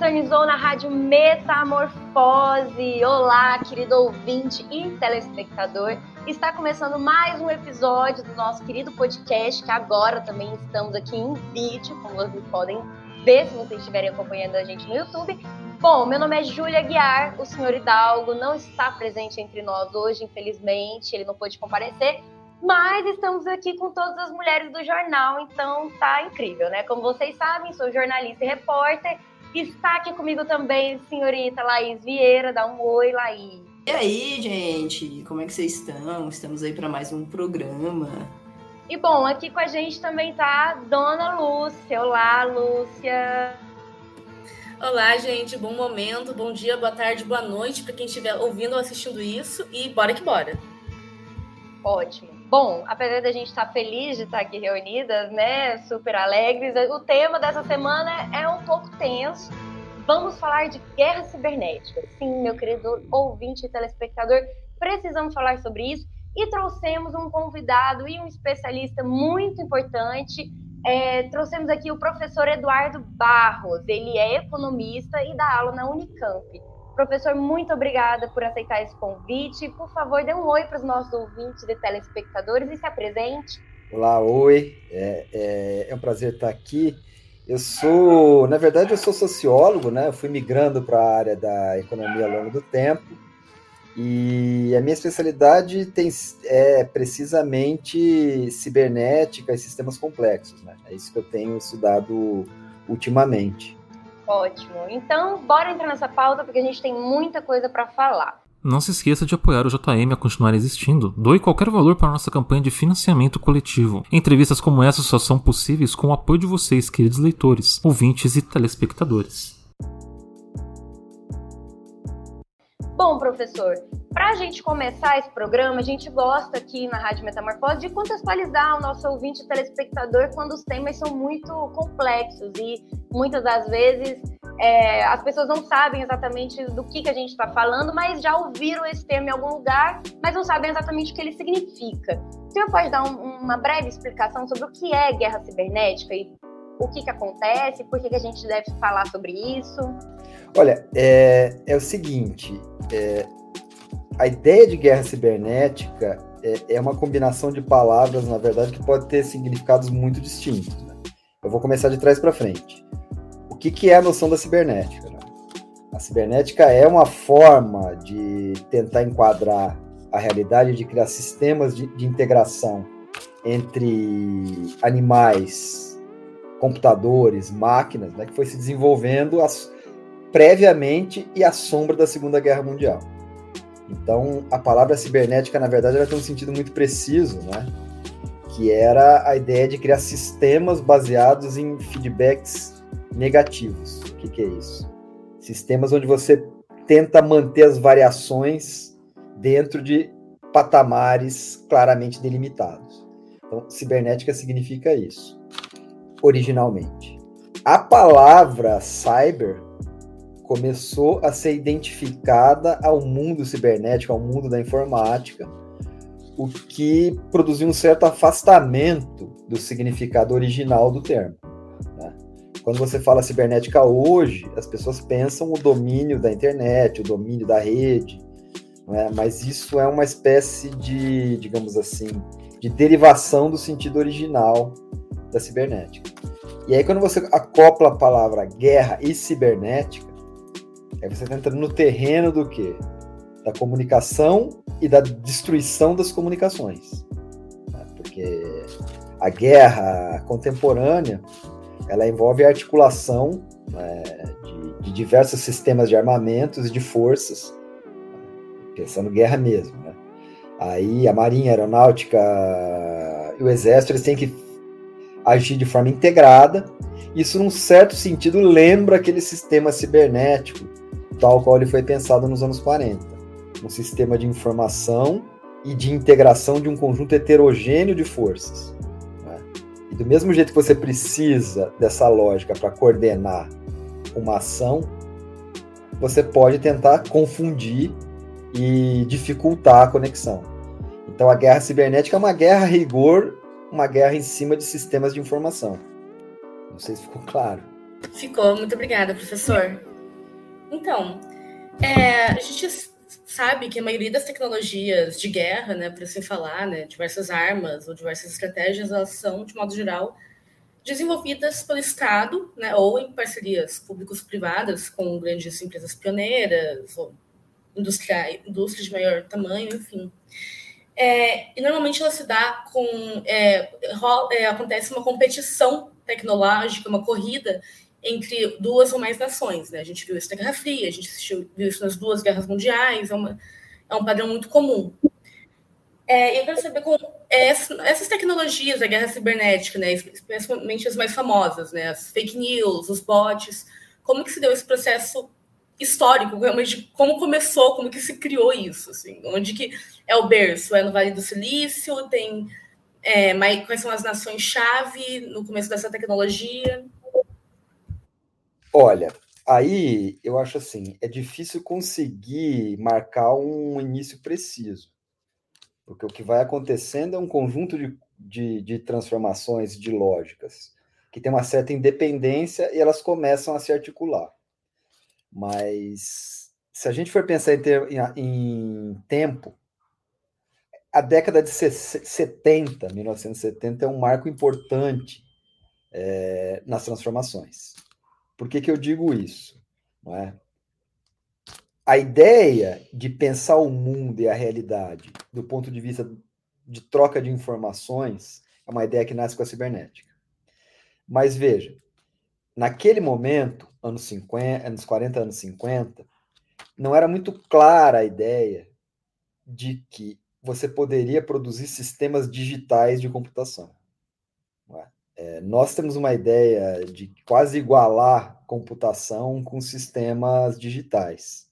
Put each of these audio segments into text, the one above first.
sintonizou na Rádio Metamorfose. Olá, querido ouvinte e telespectador. Está começando mais um episódio do nosso querido podcast, que agora também estamos aqui em vídeo, como vocês podem ver se vocês estiverem acompanhando a gente no YouTube. Bom, meu nome é Júlia Guiar, o senhor Hidalgo não está presente entre nós hoje, infelizmente, ele não pôde comparecer, mas estamos aqui com todas as mulheres do jornal, então tá incrível, né? Como vocês sabem, sou jornalista e repórter. Está aqui comigo também senhorita Laís Vieira. Dá um oi, Laís. E aí, gente? Como é que vocês estão? Estamos aí para mais um programa. E bom, aqui com a gente também tá Dona Lúcia. Olá, Lúcia. Olá, gente. Bom momento, bom dia, boa tarde, boa noite para quem estiver ouvindo ou assistindo isso. E bora que bora. Ótimo. Bom, apesar da gente estar tá feliz de estar aqui reunidas, né, super alegres, o tema dessa semana é um pouco tenso. Vamos falar de guerra cibernética. Sim, meu querido ouvinte e telespectador, precisamos falar sobre isso e trouxemos um convidado e um especialista muito importante. É, trouxemos aqui o professor Eduardo Barros. Ele é economista e dá aula na Unicamp. Professor, muito obrigada por aceitar esse convite. Por favor, dê um oi para os nossos ouvintes e telespectadores e se apresente. Olá, oi. É, é, é um prazer estar aqui. Eu sou, na verdade, eu sou sociólogo, né? Eu fui migrando para a área da economia ao longo do tempo. E a minha especialidade tem, é precisamente cibernética e sistemas complexos, né? É isso que eu tenho estudado ultimamente. Ótimo. Então, bora entrar nessa pauta porque a gente tem muita coisa para falar. Não se esqueça de apoiar o JM a continuar existindo. Doe qualquer valor para a nossa campanha de financiamento coletivo. Entrevistas como essa só são possíveis com o apoio de vocês, queridos leitores, ouvintes e telespectadores. Bom, professor, para a gente começar esse programa, a gente gosta aqui na Rádio Metamorfose de contextualizar o nosso ouvinte telespectador quando os temas são muito complexos e muitas das vezes é, as pessoas não sabem exatamente do que, que a gente está falando, mas já ouviram esse termo em algum lugar, mas não sabem exatamente o que ele significa. O senhor pode dar um, uma breve explicação sobre o que é guerra cibernética e o que, que acontece, por que, que a gente deve falar sobre isso? Olha, é, é o seguinte: é, a ideia de guerra cibernética é, é, uma combinação de palavras, na verdade, que pode ter significados muito distintos. Né? Eu vou começar de trás para frente. O que, que é a noção da cibernética? Né? A cibernética é uma forma de tentar enquadrar a realidade de criar sistemas de, de integração entre animais, computadores, máquinas, né, que foi se desenvolvendo as, previamente e à sombra da Segunda Guerra Mundial. Então, a palavra cibernética, na verdade, ela tem um sentido muito preciso, né? que era a ideia de criar sistemas baseados em feedbacks negativos. O que, que é isso? Sistemas onde você tenta manter as variações dentro de patamares claramente delimitados. Então, cibernética significa isso, originalmente. A palavra cyber começou a ser identificada ao mundo cibernético, ao mundo da informática, o que produziu um certo afastamento do significado original do termo. Né? Quando você fala cibernética hoje, as pessoas pensam o domínio da internet, o domínio da rede, né? mas isso é uma espécie de, digamos assim, de derivação do sentido original da cibernética. E aí, quando você acopla a palavra guerra e cibernética, Aí você está entrando no terreno do quê? Da comunicação e da destruição das comunicações. Né? Porque a guerra contemporânea ela envolve a articulação né, de, de, diversos sistemas de armamentos e de forças, pensando guerra mesmo. Né? Aí a marinha, a aeronáutica e o exército eles têm que agir de forma integrada. Isso, num certo sentido, lembra aquele sistema cibernético tal qual ele foi pensado nos anos 40. um sistema de informação e de integração de um conjunto heterogêneo de forças. Né? E do mesmo jeito que você precisa dessa lógica para coordenar uma ação, você pode tentar confundir e dificultar a conexão. Então a guerra cibernética é uma guerra a rigor, uma guerra em cima de sistemas de informação. Não sei se ficou claro. Ficou, muito obrigada, professor. Então, é, a gente sabe que a maioria das tecnologias de guerra, né, para assim falar, né, diversas armas ou diversas estratégias, elas são, de modo geral, desenvolvidas pelo Estado, né, ou em parcerias públicos-privadas com grandes empresas pioneiras, ou indústria, indústria de maior tamanho, enfim. É, e normalmente ela se dá com. É, é, acontece uma competição tecnológica, uma corrida entre duas ou mais nações. Né? A gente viu isso na Guerra Fria, a gente assistiu, viu isso nas duas guerras mundiais, é, uma, é um padrão muito comum. É, eu quero saber como essas tecnologias da guerra cibernética, né, especialmente as mais famosas, né, as fake news, os bots, como que se deu esse processo histórico, realmente como começou, como que se criou isso, assim, onde que é o berço, é no Vale do Silício, tem é, mas quais são as nações-chave no começo dessa tecnologia? Olha, aí eu acho assim, é difícil conseguir marcar um início preciso. Porque o que vai acontecendo é um conjunto de, de, de transformações, de lógicas, que tem uma certa independência e elas começam a se articular. Mas se a gente for pensar em, ter, em, em tempo, a década de 70, 1970, é um marco importante é, nas transformações. Por que, que eu digo isso? É? A ideia de pensar o mundo e a realidade do ponto de vista de troca de informações é uma ideia que nasce com a cibernética. Mas veja, naquele momento, anos 50, anos 40, anos 50, não era muito clara a ideia de que você poderia produzir sistemas digitais de computação. É, nós temos uma ideia de quase igualar computação com sistemas digitais,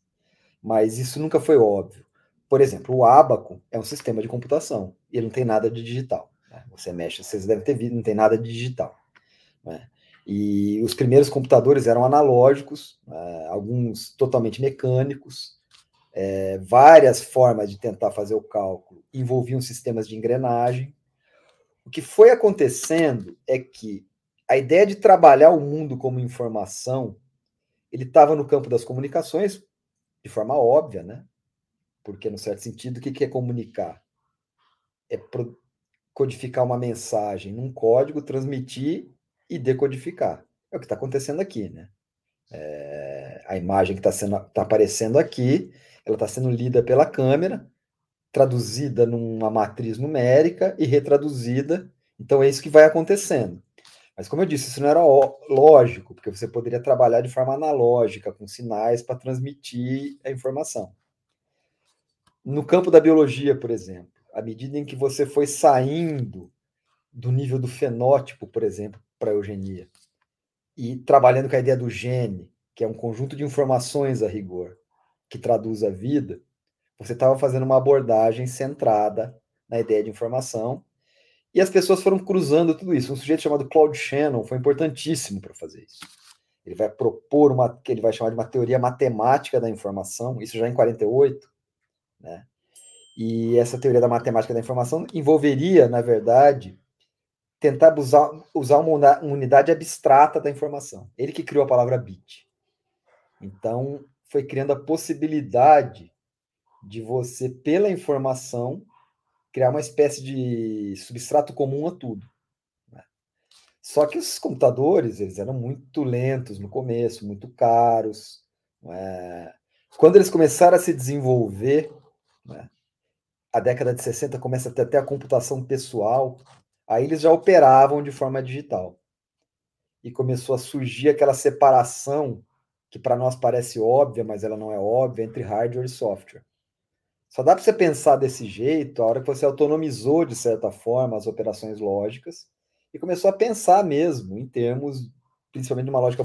mas isso nunca foi óbvio. Por exemplo, o Abaco é um sistema de computação e ele não tem nada de digital. Né? Você mexe, vocês devem ter visto, não tem nada de digital. Né? E os primeiros computadores eram analógicos, né? alguns totalmente mecânicos, é, várias formas de tentar fazer o cálculo envolviam sistemas de engrenagem, o que foi acontecendo é que a ideia de trabalhar o mundo como informação, ele estava no campo das comunicações de forma óbvia, né? Porque, no certo sentido, o que é comunicar? É codificar uma mensagem num código, transmitir e decodificar. É o que está acontecendo aqui, né? É, a imagem que está tá aparecendo aqui, ela está sendo lida pela câmera, traduzida numa matriz numérica e retraduzida. Então é isso que vai acontecendo. Mas como eu disse, isso não era lógico, porque você poderia trabalhar de forma analógica, com sinais para transmitir a informação. No campo da biologia, por exemplo, à medida em que você foi saindo do nível do fenótipo, por exemplo, para a eugenia, e trabalhando com a ideia do gene, que é um conjunto de informações a rigor, que traduz a vida, você estava fazendo uma abordagem centrada na ideia de informação e as pessoas foram cruzando tudo isso. Um sujeito chamado Claude Shannon foi importantíssimo para fazer isso. Ele vai propor uma que ele vai chamar de uma teoria matemática da informação, isso já em 48, né? E essa teoria da matemática da informação envolveria, na verdade, tentar usar, usar uma unidade abstrata da informação. Ele que criou a palavra bit. Então, foi criando a possibilidade de você, pela informação, criar uma espécie de substrato comum a tudo. Né? Só que os computadores eles eram muito lentos no começo, muito caros. Né? Quando eles começaram a se desenvolver, né? a década de 60 começa a ter até a computação pessoal, aí eles já operavam de forma digital. E começou a surgir aquela separação que para nós parece óbvia, mas ela não é óbvia, entre hardware e software. Só dá para você pensar desse jeito a hora que você autonomizou, de certa forma, as operações lógicas e começou a pensar mesmo em termos, principalmente de uma lógica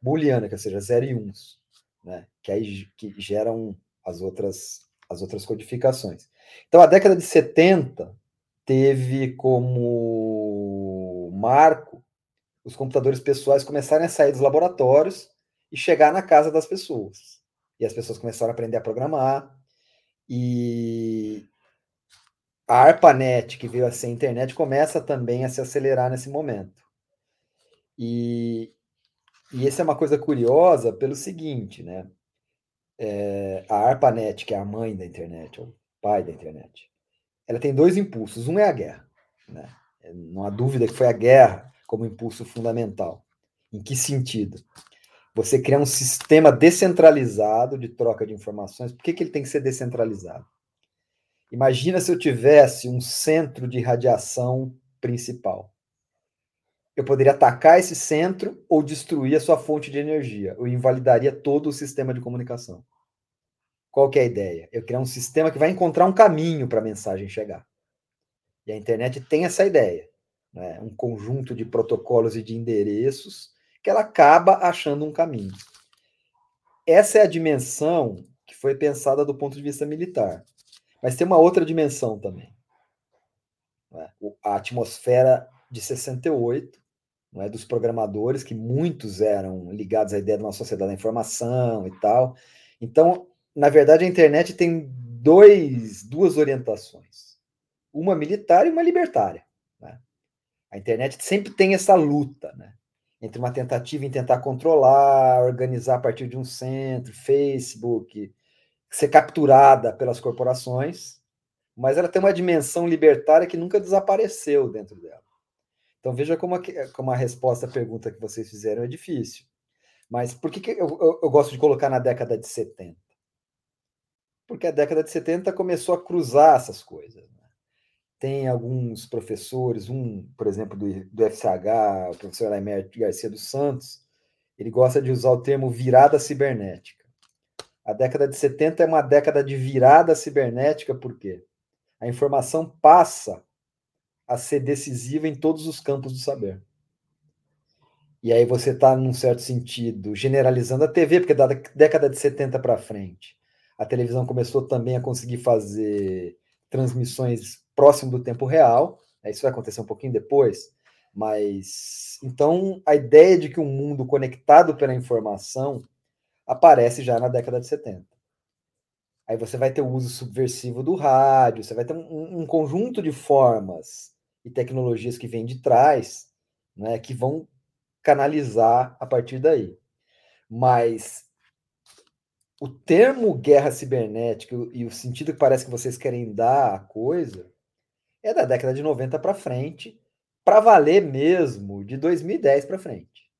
booleana, que seja 0 e 1, né? que aí que geram as outras, as outras codificações. Então, a década de 70 teve como marco os computadores pessoais começarem a sair dos laboratórios e chegar na casa das pessoas. E as pessoas começaram a aprender a programar. E a ARPANET, que veio a ser a internet, começa também a se acelerar nesse momento. E, e essa é uma coisa curiosa pelo seguinte, né? É, a ARPANET, que é a mãe da internet, ou pai da internet, ela tem dois impulsos. Um é a guerra. Né? Não há dúvida que foi a guerra como impulso fundamental. Em que sentido? Você criar um sistema descentralizado de troca de informações. Por que, que ele tem que ser descentralizado? Imagina se eu tivesse um centro de radiação principal. Eu poderia atacar esse centro ou destruir a sua fonte de energia. Eu invalidaria todo o sistema de comunicação. Qual que é a ideia? Eu criar um sistema que vai encontrar um caminho para a mensagem chegar. E a internet tem essa ideia, né? um conjunto de protocolos e de endereços que ela acaba achando um caminho. Essa é a dimensão que foi pensada do ponto de vista militar. Mas tem uma outra dimensão também. Né? A atmosfera de 68, não é, dos programadores, que muitos eram ligados à ideia de uma sociedade da informação e tal. Então, na verdade, a internet tem dois, duas orientações: uma militar e uma libertária. Né? A internet sempre tem essa luta, né? Entre uma tentativa em tentar controlar, organizar a partir de um centro, Facebook, ser capturada pelas corporações, mas ela tem uma dimensão libertária que nunca desapareceu dentro dela. Então veja como a, como a resposta à pergunta que vocês fizeram é difícil. Mas por que, que eu, eu, eu gosto de colocar na década de 70? porque a década de 70 começou a cruzar essas coisas. Né? Tem alguns professores, um, por exemplo, do, do FCH, o professor Laimer Garcia dos Santos, ele gosta de usar o termo virada cibernética. A década de 70 é uma década de virada cibernética, por quê? A informação passa a ser decisiva em todos os campos do saber. E aí você está, num certo sentido, generalizando a TV, porque da década de 70 para frente, a televisão começou também a conseguir fazer transmissões próximo do tempo real. Né, isso vai acontecer um pouquinho depois, mas então a ideia de que um mundo conectado pela informação aparece já na década de 70. Aí você vai ter o uso subversivo do rádio, você vai ter um, um conjunto de formas e tecnologias que vêm de trás, né, que vão canalizar a partir daí. Mas o termo guerra cibernética e o sentido que parece que vocês querem dar à coisa é da década de 90 para frente, para valer mesmo de 2010 para frente.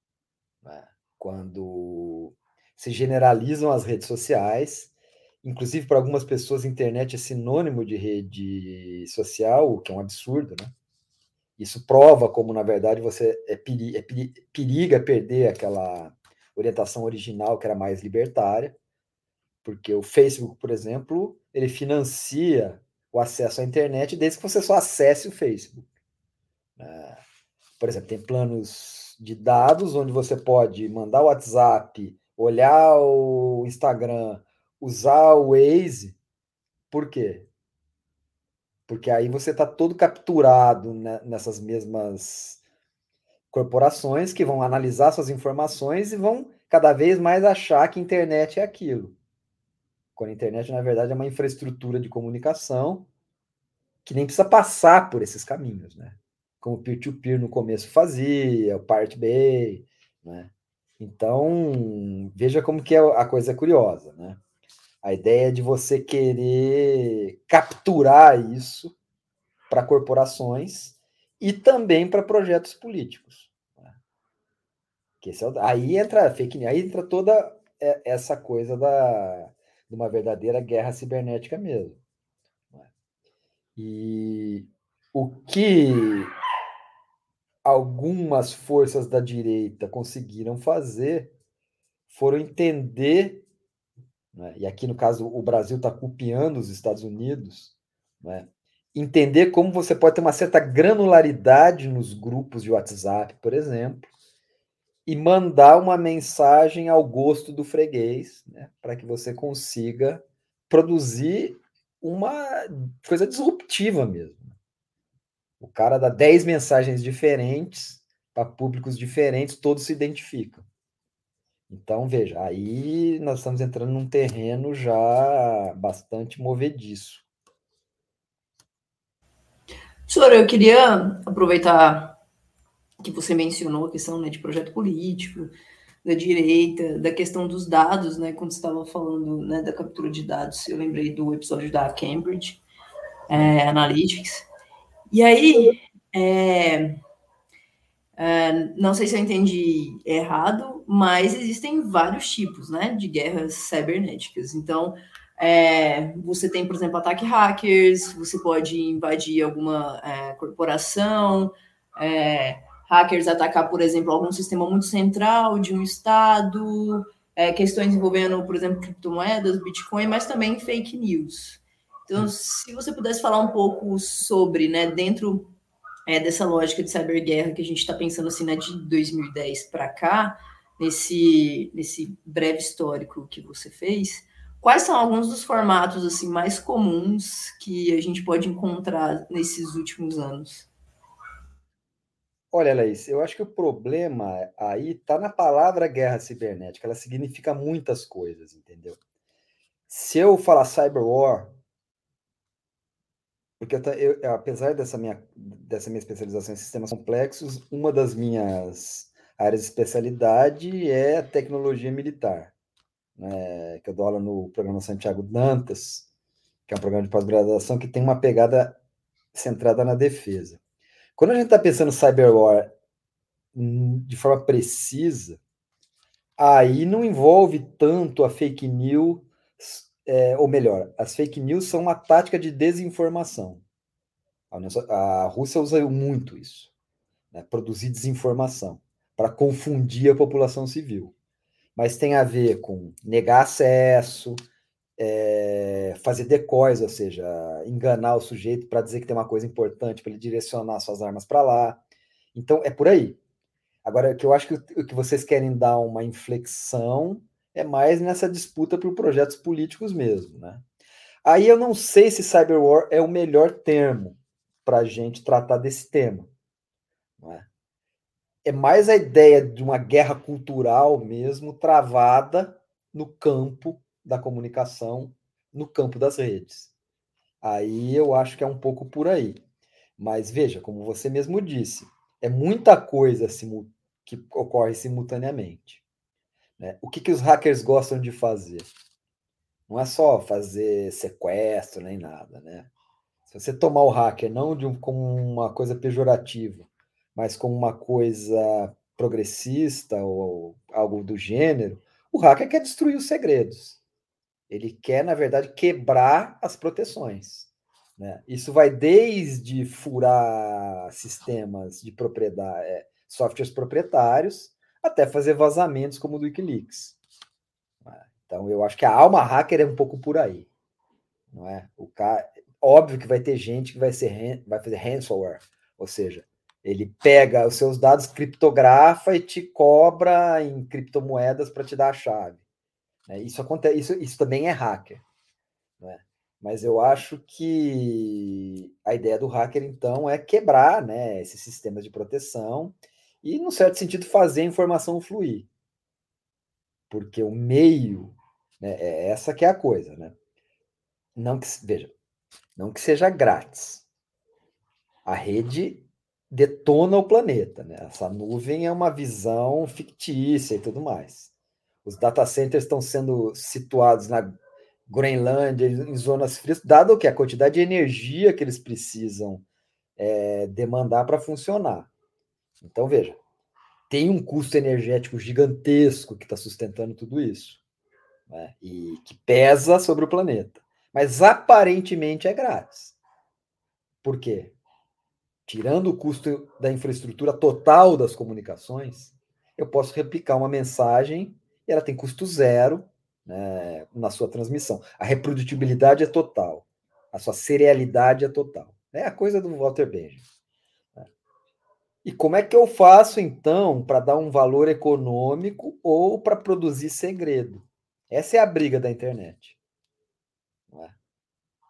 Né? Quando se generalizam as redes sociais, inclusive para algumas pessoas, internet é sinônimo de rede social, o que é um absurdo, né? Isso prova como, na verdade, você é, peri é peri periga perder aquela orientação original que era mais libertária porque o Facebook, por exemplo, ele financia o acesso à internet desde que você só acesse o Facebook. Né? Por exemplo, tem planos de dados onde você pode mandar o WhatsApp, olhar o Instagram, usar o Waze. Por quê? Porque aí você está todo capturado nessas mesmas corporações que vão analisar suas informações e vão cada vez mais achar que internet é aquilo. Quando a internet, na verdade, é uma infraestrutura de comunicação que nem precisa passar por esses caminhos, né? Como o peer-to-peer no começo fazia, o Part Bay, né? Então, veja como que é a coisa curiosa, né? A ideia de você querer capturar isso para corporações e também para projetos políticos. Né? Que é o, aí entra fake news, aí entra toda essa coisa da, de uma verdadeira guerra cibernética mesmo. Né? E o que algumas forças da direita conseguiram fazer foram entender, né, e aqui no caso o Brasil está copiando os Estados Unidos, né, entender como você pode ter uma certa granularidade nos grupos de WhatsApp, por exemplo, e mandar uma mensagem ao gosto do freguês, né, para que você consiga produzir uma coisa disruptiva mesmo. O cara dá 10 mensagens diferentes para públicos diferentes, todos se identificam. Então, veja, aí nós estamos entrando num terreno já bastante movediço. Senhor, eu queria aproveitar que você mencionou a questão né, de projeto político, da direita, da questão dos dados, né? Quando estava falando né, da captura de dados, eu lembrei do episódio da Cambridge é, Analytics. E aí, é, é, não sei se eu entendi errado, mas existem vários tipos, né, de guerras cibernéticas. Então, é, você tem, por exemplo, ataque hackers, você pode invadir alguma é, corporação, é, hackers atacar, por exemplo, algum sistema muito central de um estado, é, questões envolvendo, por exemplo, criptomoedas, Bitcoin, mas também fake news. Então, se você pudesse falar um pouco sobre, né, dentro é, dessa lógica de cyberguerra que a gente está pensando assim, né, de 2010 para cá, nesse, nesse breve histórico que você fez, quais são alguns dos formatos assim mais comuns que a gente pode encontrar nesses últimos anos? Olha, Laís, eu acho que o problema aí está na palavra guerra cibernética. Ela significa muitas coisas, entendeu? Se eu falar cyberwar, porque eu, eu, apesar dessa minha, dessa minha especialização em sistemas complexos, uma das minhas áreas de especialidade é tecnologia militar, né? que eu dou aula no programa Santiago Dantas, que é um programa de pós-graduação que tem uma pegada centrada na defesa. Quando a gente está pensando cyberwar de forma precisa, aí não envolve tanto a fake news, é, ou melhor, as fake news são uma tática de desinformação. A, a Rússia usa muito isso, né, produzir desinformação para confundir a população civil. Mas tem a ver com negar acesso, é, fazer decoys, ou seja, enganar o sujeito para dizer que tem uma coisa importante, para ele direcionar suas armas para lá. Então, é por aí. Agora, o que eu acho que o que vocês querem dar uma inflexão é mais nessa disputa por projetos políticos mesmo, né? Aí eu não sei se cyberwar é o melhor termo para a gente tratar desse tema. É? é mais a ideia de uma guerra cultural mesmo travada no campo da comunicação no campo das redes. Aí eu acho que é um pouco por aí. Mas veja, como você mesmo disse, é muita coisa que ocorre simultaneamente. Né? O que, que os hackers gostam de fazer? Não é só fazer sequestro nem nada, né? Se você tomar o hacker não de um, como uma coisa pejorativa, mas como uma coisa progressista ou algo do gênero, o hacker quer destruir os segredos. Ele quer, na verdade, quebrar as proteções. Né? Isso vai desde furar sistemas de propriedade, é, softwares proprietários, até fazer vazamentos como o do Wikileaks. Então, eu acho que a alma hacker é um pouco por aí. Não é? O cara, óbvio que vai ter gente que vai, ser, vai fazer ransomware, ou seja, ele pega os seus dados, criptografa e te cobra em criptomoedas para te dar a chave. É, isso, acontece, isso, isso também é hacker. Né? Mas eu acho que a ideia do hacker, então, é quebrar né, esses sistemas de proteção e, num certo sentido, fazer a informação fluir. Porque o meio, né, é essa que é a coisa, né? Não que, veja, não que seja grátis. A rede detona o planeta, né? Essa nuvem é uma visão fictícia e tudo mais. Os data centers estão sendo situados na Groenlândia, em zonas frias, dado que a quantidade de energia que eles precisam é, demandar para funcionar. Então, veja, tem um custo energético gigantesco que está sustentando tudo isso, né? e que pesa sobre o planeta. Mas aparentemente é grátis. Por quê? Tirando o custo da infraestrutura total das comunicações, eu posso replicar uma mensagem e ela tem custo zero né, na sua transmissão. A reprodutibilidade é total, a sua serialidade é total. É a coisa do Walter Benjamin. Né? E como é que eu faço, então, para dar um valor econômico ou para produzir segredo? Essa é a briga da internet. É?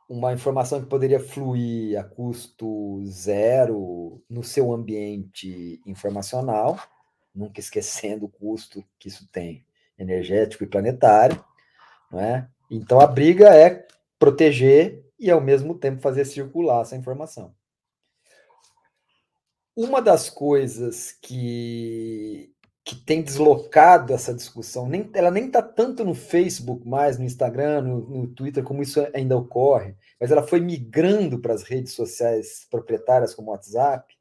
uma informação que poderia fluir a custo zero no seu ambiente informacional, nunca esquecendo o custo que isso tem energético e planetário, não é? Então a briga é proteger e ao mesmo tempo fazer circular essa informação. Uma das coisas que, que tem deslocado essa discussão, nem, ela nem está tanto no Facebook mais, no Instagram, no, no Twitter, como isso ainda ocorre, mas ela foi migrando para as redes sociais proprietárias como o WhatsApp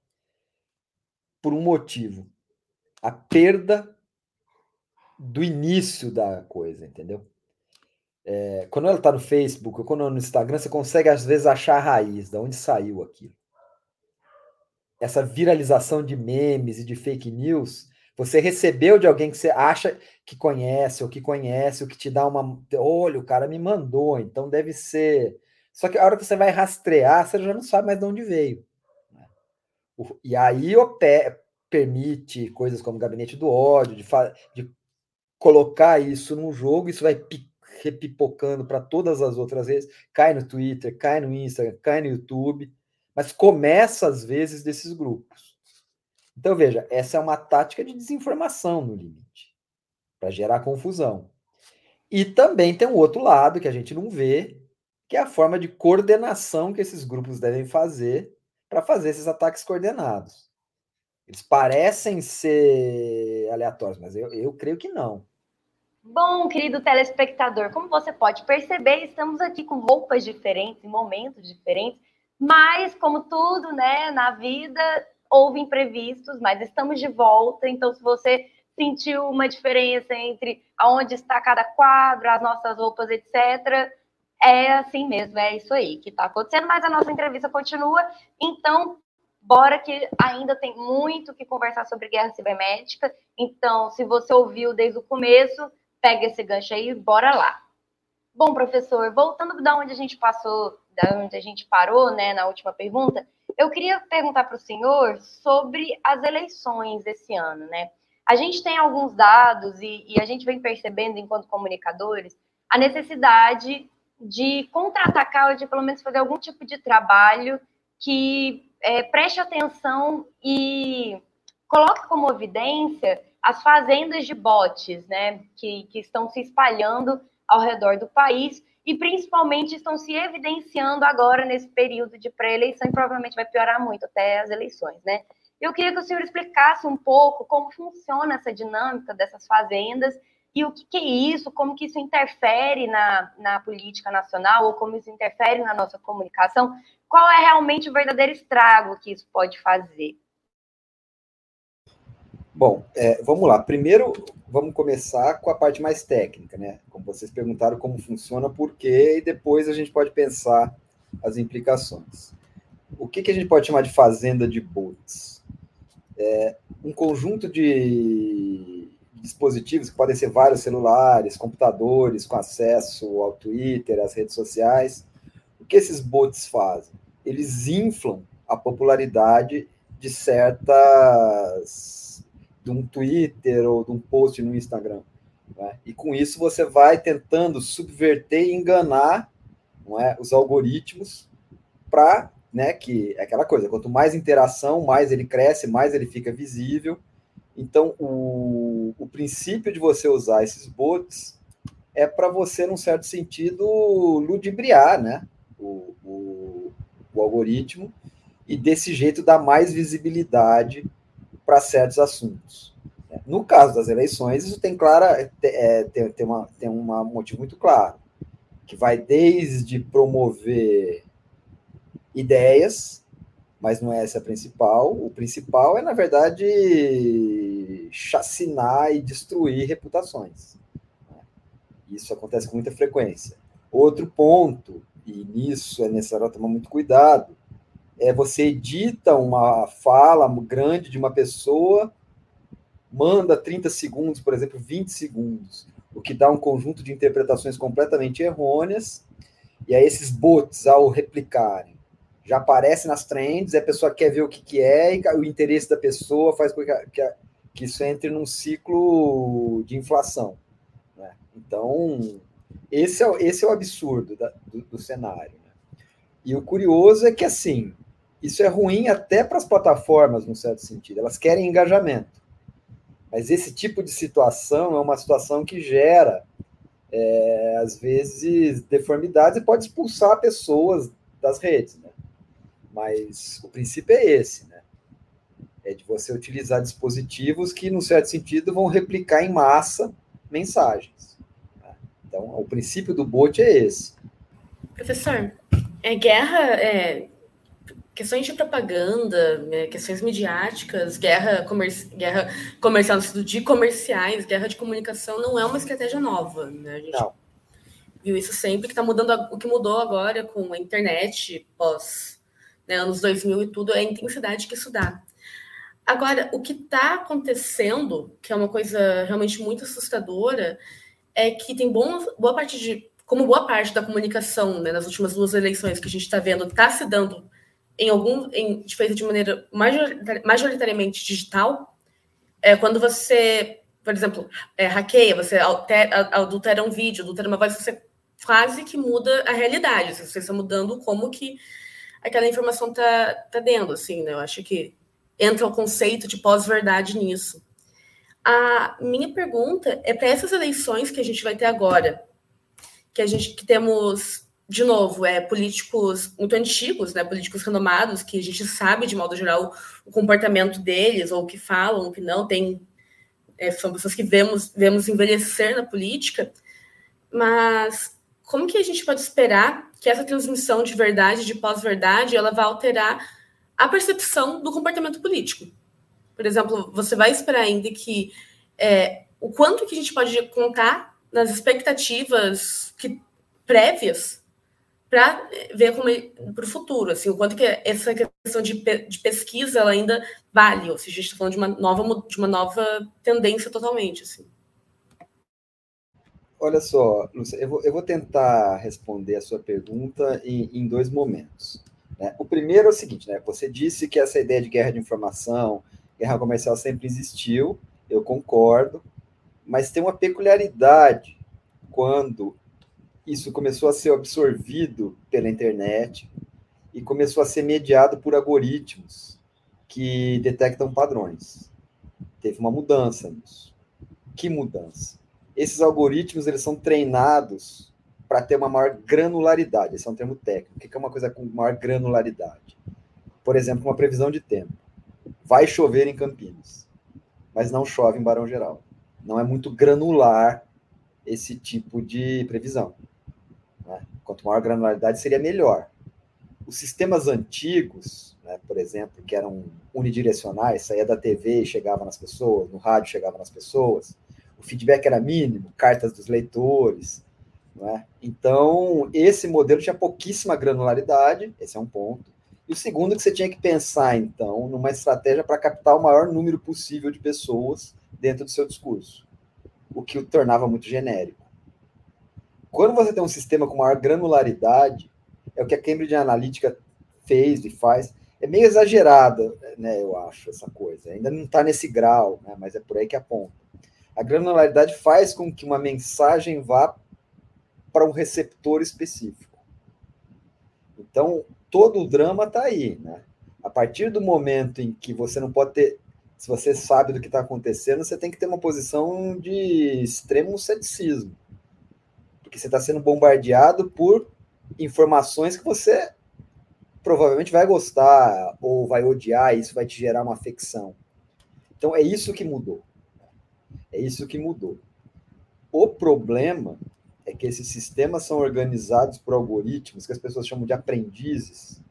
por um motivo: a perda do início da coisa, entendeu? É, quando ela está no Facebook ou quando no Instagram, você consegue às vezes achar a raiz, de onde saiu aquilo. Essa viralização de memes e de fake news, você recebeu de alguém que você acha que conhece, ou que conhece, ou que te dá uma. Olha, o cara me mandou, então deve ser. Só que a hora que você vai rastrear, você já não sabe mais de onde veio. Né? E aí o permite coisas como gabinete do ódio, de, de colocar isso num jogo, isso vai repipocando para todas as outras redes, cai no Twitter, cai no Instagram, cai no YouTube, mas começa às vezes desses grupos. Então veja, essa é uma tática de desinformação no limite, para gerar confusão. E também tem um outro lado que a gente não vê, que é a forma de coordenação que esses grupos devem fazer para fazer esses ataques coordenados. Eles parecem ser aleatórios, mas eu, eu creio que não. Bom, querido telespectador, como você pode perceber, estamos aqui com roupas diferentes, em momentos diferentes, mas como tudo, né, na vida houve imprevistos, mas estamos de volta, então se você sentiu uma diferença entre aonde está cada quadro, as nossas roupas, etc, é assim mesmo, é isso aí que está acontecendo, mas a nossa entrevista continua, então bora que ainda tem muito que conversar sobre guerra cibernética, então se você ouviu desde o começo, pega esse gancho aí e bora lá. Bom, professor, voltando da onde a gente passou, da onde a gente parou, né, na última pergunta, eu queria perguntar para o senhor sobre as eleições desse ano, né? A gente tem alguns dados e, e a gente vem percebendo, enquanto comunicadores, a necessidade de contra-atacar ou de pelo menos fazer algum tipo de trabalho que é, preste atenção e coloque como evidência as fazendas de bots, né, que, que estão se espalhando ao redor do país e principalmente estão se evidenciando agora nesse período de pré-eleição e provavelmente vai piorar muito até as eleições, né? Eu queria que o senhor explicasse um pouco como funciona essa dinâmica dessas fazendas e o que, que é isso, como que isso interfere na, na política nacional ou como isso interfere na nossa comunicação, qual é realmente o verdadeiro estrago que isso pode fazer? Bom, é, vamos lá. Primeiro, vamos começar com a parte mais técnica, né? Como vocês perguntaram como funciona, por quê, e depois a gente pode pensar as implicações. O que, que a gente pode chamar de fazenda de bots? É um conjunto de dispositivos, que podem ser vários celulares, computadores com acesso ao Twitter, às redes sociais. O que esses bots fazem? Eles inflam a popularidade de certas de um Twitter ou de um post no Instagram. Né? E com isso você vai tentando subverter e enganar é, os algoritmos para né, que é aquela coisa, quanto mais interação, mais ele cresce, mais ele fica visível. Então, o, o princípio de você usar esses bots é para você, num certo sentido, ludibriar né, o, o, o algoritmo e desse jeito dar mais visibilidade para certos assuntos. No caso das eleições, isso tem clara é, tem, tem, uma, tem um motivo muito claro, que vai desde promover ideias, mas não é essa a principal. O principal é, na verdade, chacinar e destruir reputações. Isso acontece com muita frequência. Outro ponto, e nisso é necessário tomar muito cuidado, é, você edita uma fala grande de uma pessoa, manda 30 segundos, por exemplo, 20 segundos, o que dá um conjunto de interpretações completamente errôneas, e aí esses bots, ao replicarem, já aparecem nas trends, a pessoa quer ver o que, que é, e o interesse da pessoa faz com que, que, isso entre num ciclo de inflação. Né? Então, esse é, esse é o absurdo da, do, do cenário. Né? E o curioso é que, assim, isso é ruim até para as plataformas, num certo sentido. Elas querem engajamento. Mas esse tipo de situação é uma situação que gera, é, às vezes, deformidades e pode expulsar pessoas das redes. Né? Mas o princípio é esse, né? É de você utilizar dispositivos que, num certo sentido, vão replicar em massa mensagens. Né? Então, o princípio do bot é esse. Professor, é guerra, é, questões de propaganda, é, questões midiáticas, guerra, comerci guerra comercial no sentido de comerciais, guerra de comunicação não é uma estratégia nova. Né? A gente não. viu isso sempre, que está mudando, o que mudou agora com a internet, pós né, anos 2000 e tudo, é a intensidade que isso dá. Agora, o que está acontecendo, que é uma coisa realmente muito assustadora, é que tem bom, boa parte de, como boa parte da comunicação né, nas últimas duas eleições que a gente está vendo, está se dando em algum, em, feita de maneira majoritariamente digital, é quando você, por exemplo, é, hackeia, você altera, adultera um vídeo, adultera uma voz, você quase que muda a realidade, você está mudando como que aquela informação está tá dentro, assim, né? Eu acho que entra o conceito de pós-verdade nisso. A minha pergunta é para essas eleições que a gente vai ter agora, que a gente que temos de novo, é políticos muito antigos, né, políticos renomados, que a gente sabe, de modo geral, o comportamento deles, ou o que falam, o que não, tem, é, são pessoas que vemos, vemos envelhecer na política, mas como que a gente pode esperar que essa transmissão de verdade, de pós-verdade, ela vai alterar a percepção do comportamento político. Por exemplo, você vai esperar ainda que é, o quanto que a gente pode contar nas expectativas que, prévias para ver como para o futuro, assim, o quanto que essa questão de, de pesquisa ela ainda vale, ou seja, a gente está falando de uma nova de uma nova tendência totalmente, assim. Olha só, Lúcia, eu vou, eu vou tentar responder a sua pergunta em, em dois momentos. Né? O primeiro é o seguinte, né? Você disse que essa ideia de guerra de informação, guerra comercial sempre existiu, eu concordo, mas tem uma peculiaridade quando isso começou a ser absorvido pela internet e começou a ser mediado por algoritmos que detectam padrões. Teve uma mudança nisso. Que mudança? Esses algoritmos eles são treinados para ter uma maior granularidade. Esse é um termo técnico. O que é uma coisa com maior granularidade? Por exemplo, uma previsão de tempo. Vai chover em Campinas, mas não chove em Barão Geral. Não é muito granular esse tipo de previsão. Quanto maior granularidade, seria melhor. Os sistemas antigos, né, por exemplo, que eram unidirecionais, saía da TV e chegava nas pessoas, no rádio chegava nas pessoas, o feedback era mínimo, cartas dos leitores, é? Então, esse modelo tinha pouquíssima granularidade, esse é um ponto. E o segundo, que você tinha que pensar, então, numa estratégia para captar o maior número possível de pessoas dentro do seu discurso, o que o tornava muito genérico. Quando você tem um sistema com maior granularidade, é o que a Cambridge Analytica fez e faz, é meio exagerada, né, eu acho, essa coisa. Ainda não está nesse grau, né, mas é por aí que aponta. A granularidade faz com que uma mensagem vá para um receptor específico. Então, todo o drama está aí, né? A partir do momento em que você não pode ter, se você sabe do que está acontecendo, você tem que ter uma posição de extremo ceticismo, porque você está sendo bombardeado por informações que você provavelmente vai gostar ou vai odiar, e isso vai te gerar uma afecção. Então é isso que mudou. É isso que mudou. O problema é que esses sistemas são organizados por algoritmos que as pessoas chamam de aprendizes,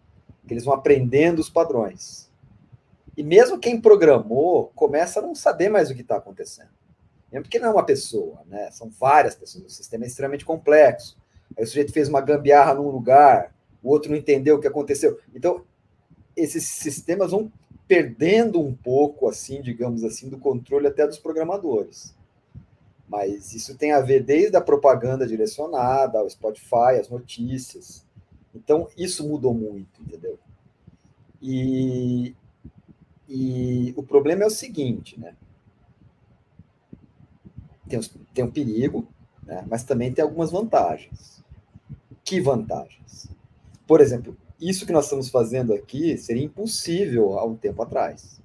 que eles vão aprendendo os padrões. E mesmo quem programou começa a não saber mais o que está acontecendo. Mesmo porque não é uma pessoa, né? São várias pessoas. O sistema é extremamente complexo. Aí o sujeito fez uma gambiarra num lugar, o outro não entendeu o que aconteceu. Então, esses sistemas vão perdendo um pouco, assim, digamos assim, do controle até dos programadores. Mas isso tem a ver desde a propaganda direcionada, ao Spotify, as notícias. Então, isso mudou muito, entendeu? E, e o problema é o seguinte, né? Tem, tem um perigo, né? mas também tem algumas vantagens. Que vantagens? por exemplo, isso que nós estamos fazendo aqui seria impossível há um tempo atrás.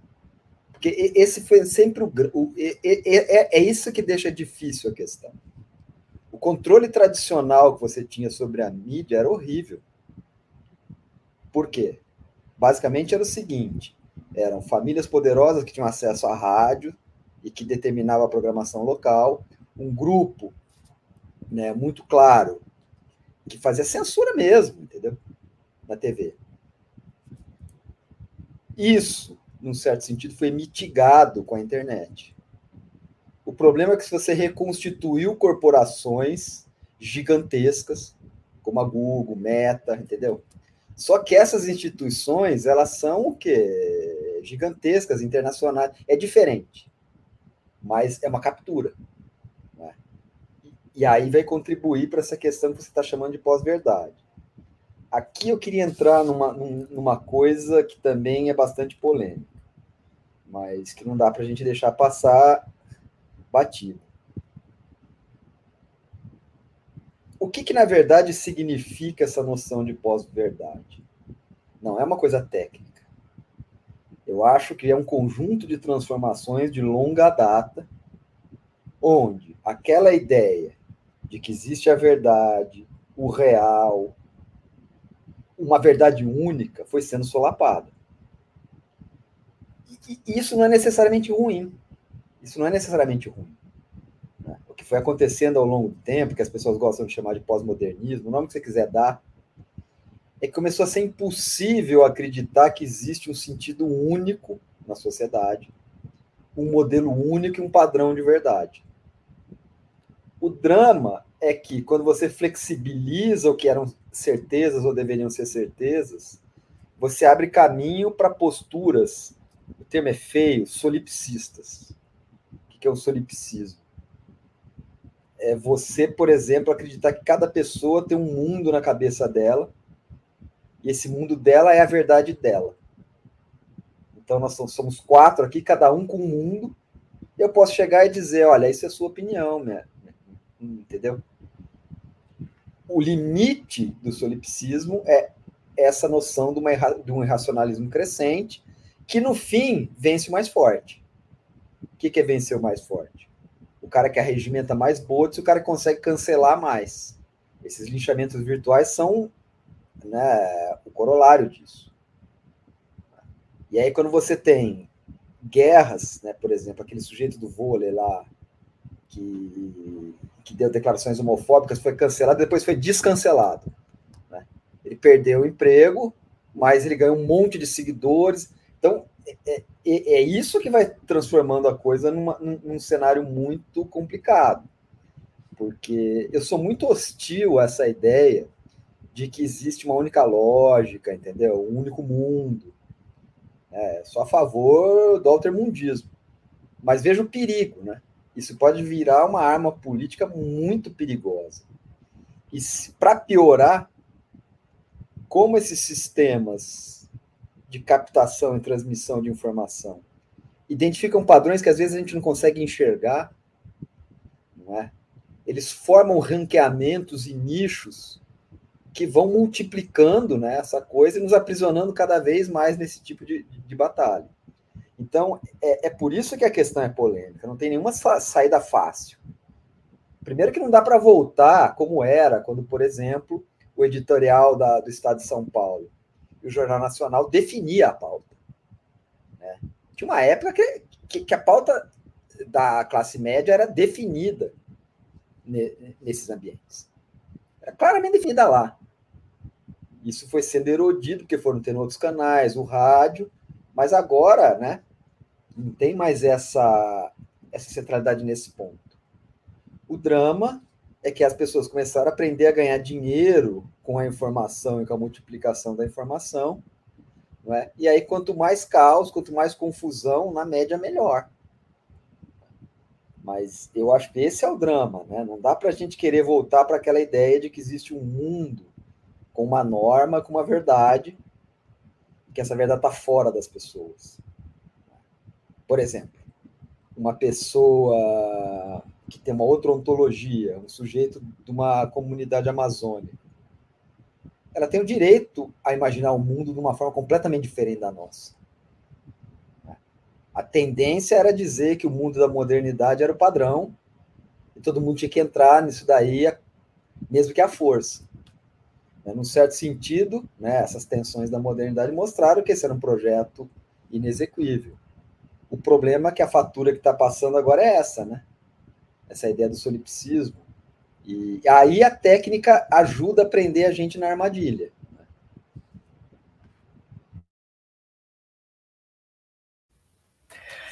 Porque esse foi sempre o. o é, é, é isso que deixa difícil a questão. O controle tradicional que você tinha sobre a mídia era horrível. Por quê? Basicamente era o seguinte: eram famílias poderosas que tinham acesso à rádio e que determinava a programação local, um grupo né, muito claro que fazia censura mesmo, entendeu? Na TV. Isso, num certo sentido, foi mitigado com a internet. O problema é que se você reconstituiu corporações gigantescas, como a Google, Meta, entendeu? Só que essas instituições, elas são o quê? Gigantescas, internacionais. É diferente, mas é uma captura. Né? E aí vai contribuir para essa questão que você está chamando de pós-verdade. Aqui eu queria entrar numa, numa coisa que também é bastante polêmica, mas que não dá para a gente deixar passar batido. O que, que, na verdade, significa essa noção de pós-verdade? Não é uma coisa técnica. Eu acho que é um conjunto de transformações de longa data, onde aquela ideia de que existe a verdade, o real, uma verdade única foi sendo solapada. E isso não é necessariamente ruim. Isso não é necessariamente ruim. Né? O que foi acontecendo ao longo do tempo, que as pessoas gostam de chamar de pós-modernismo, o nome que você quiser dar, é que começou a ser impossível acreditar que existe um sentido único na sociedade, um modelo único e um padrão de verdade. O drama é que quando você flexibiliza o que eram certezas ou deveriam ser certezas, você abre caminho para posturas, o termo é feio, solipsistas que é o solipsismo. É você, por exemplo, acreditar que cada pessoa tem um mundo na cabeça dela e esse mundo dela é a verdade dela. Então nós somos quatro aqui, cada um com um mundo, e eu posso chegar e dizer, olha, isso é sua opinião, né? entendeu? O limite do solipsismo é essa noção de, uma, de um irracionalismo crescente, que no fim vence o mais forte. O que, que é vencer o mais forte? O cara que arregimenta mais bots, o cara que consegue cancelar mais. Esses linchamentos virtuais são né, o corolário disso. E aí, quando você tem guerras, né, por exemplo, aquele sujeito do vôlei lá, que, que deu declarações homofóbicas, foi cancelado, depois foi descancelado. Né? Ele perdeu o emprego, mas ele ganhou um monte de seguidores. Então, é, é, é, isso que vai transformando a coisa numa, num, num, cenário muito complicado. Porque eu sou muito hostil a essa ideia de que existe uma única lógica, entendeu? Um único mundo. É, sou a favor do altermundismo. Mas vejo o perigo, né? Isso pode virar uma arma política muito perigosa. E para piorar, como esses sistemas de captação e transmissão de informação. Identificam padrões que às vezes a gente não consegue enxergar, não é? Eles formam ranqueamentos e nichos que vão multiplicando né, essa coisa e nos aprisionando cada vez mais nesse tipo de, de, batalha. Então, é, é, por isso que a questão é polêmica, não tem nenhuma saída fácil. Primeiro que não dá para voltar como era quando, por exemplo, o editorial da, do Estado de São Paulo o Jornal Nacional definia a pauta. Né? Tinha uma época que, que, que, a pauta da classe média era definida nesses ambientes. Era claramente definida lá. Isso foi sendo erodido, porque foram tendo outros canais, o rádio, mas agora, né, não tem mais essa, essa centralidade nesse ponto. O drama é que as pessoas começaram a aprender a ganhar dinheiro com a informação e com a multiplicação da informação. É? E aí, quanto mais caos, quanto mais confusão, na média, melhor. Mas eu acho que esse é o drama. Né? Não dá para a gente querer voltar para aquela ideia de que existe um mundo com uma norma, com uma verdade, que essa verdade está fora das pessoas. Por exemplo, uma pessoa que tem uma outra ontologia, um sujeito de uma comunidade amazônica, ela tem o direito a imaginar o mundo de uma forma completamente diferente da nossa. A tendência era dizer que o mundo da modernidade era o padrão e todo mundo tinha que entrar nisso daí, mesmo que a força. Né, num certo sentido, né, essas tensões da modernidade mostraram que esse era um projeto inexequível. O problema é que a fatura que está passando agora é essa, né? Essa ideia do solipsismo. E aí a técnica ajuda a prender a gente na armadilha.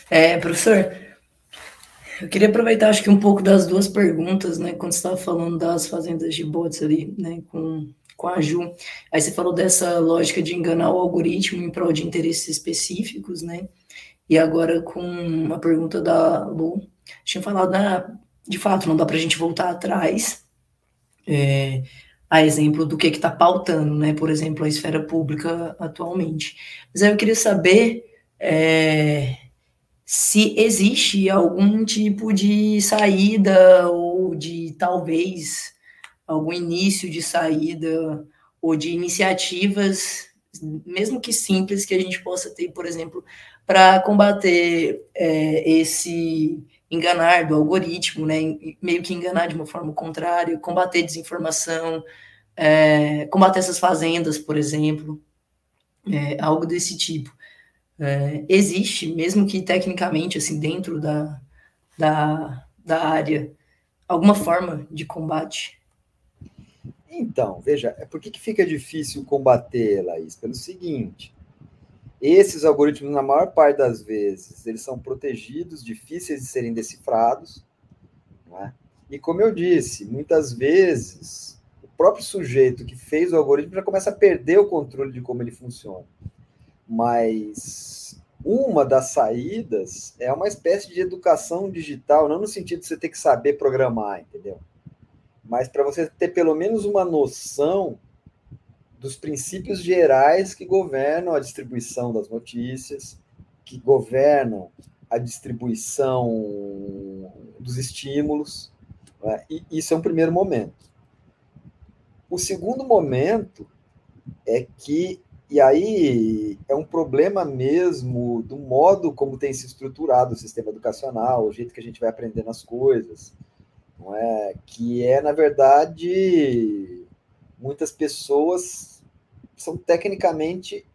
É, professor, eu queria aproveitar, acho que um pouco das duas perguntas, né, quando você estava falando das fazendas de bots ali, né, com, com a Ju, aí você falou dessa lógica de enganar o algoritmo em prol de interesses específicos, né, e agora com a pergunta da Lu, tinha falado, né, de fato, não dá para a gente voltar atrás, é, a exemplo do que está pautando, né, por exemplo, a esfera pública atualmente. Mas aí eu queria saber... É, se existe algum tipo de saída ou de talvez algum início de saída ou de iniciativas, mesmo que simples, que a gente possa ter, por exemplo, para combater é, esse enganar do algoritmo, né, meio que enganar de uma forma contrária, combater desinformação, é, combater essas fazendas, por exemplo, é, algo desse tipo é, existe, mesmo que tecnicamente, assim, dentro da, da, da área, alguma forma de combate? Então, veja, é por que, que fica difícil combater, Laís? Pelo seguinte, esses algoritmos, na maior parte das vezes, eles são protegidos, difíceis de serem decifrados, é? e como eu disse, muitas vezes, o próprio sujeito que fez o algoritmo já começa a perder o controle de como ele funciona. Mas uma das saídas é uma espécie de educação digital, não no sentido de você ter que saber programar, entendeu? Mas para você ter pelo menos uma noção dos princípios gerais que governam a distribuição das notícias, que governam a distribuição dos estímulos. Né? E isso é um primeiro momento. O segundo momento é que e aí é um problema mesmo do modo como tem se estruturado o sistema educacional, o jeito que a gente vai aprendendo as coisas, não é? Que é na verdade muitas pessoas são tecnicamente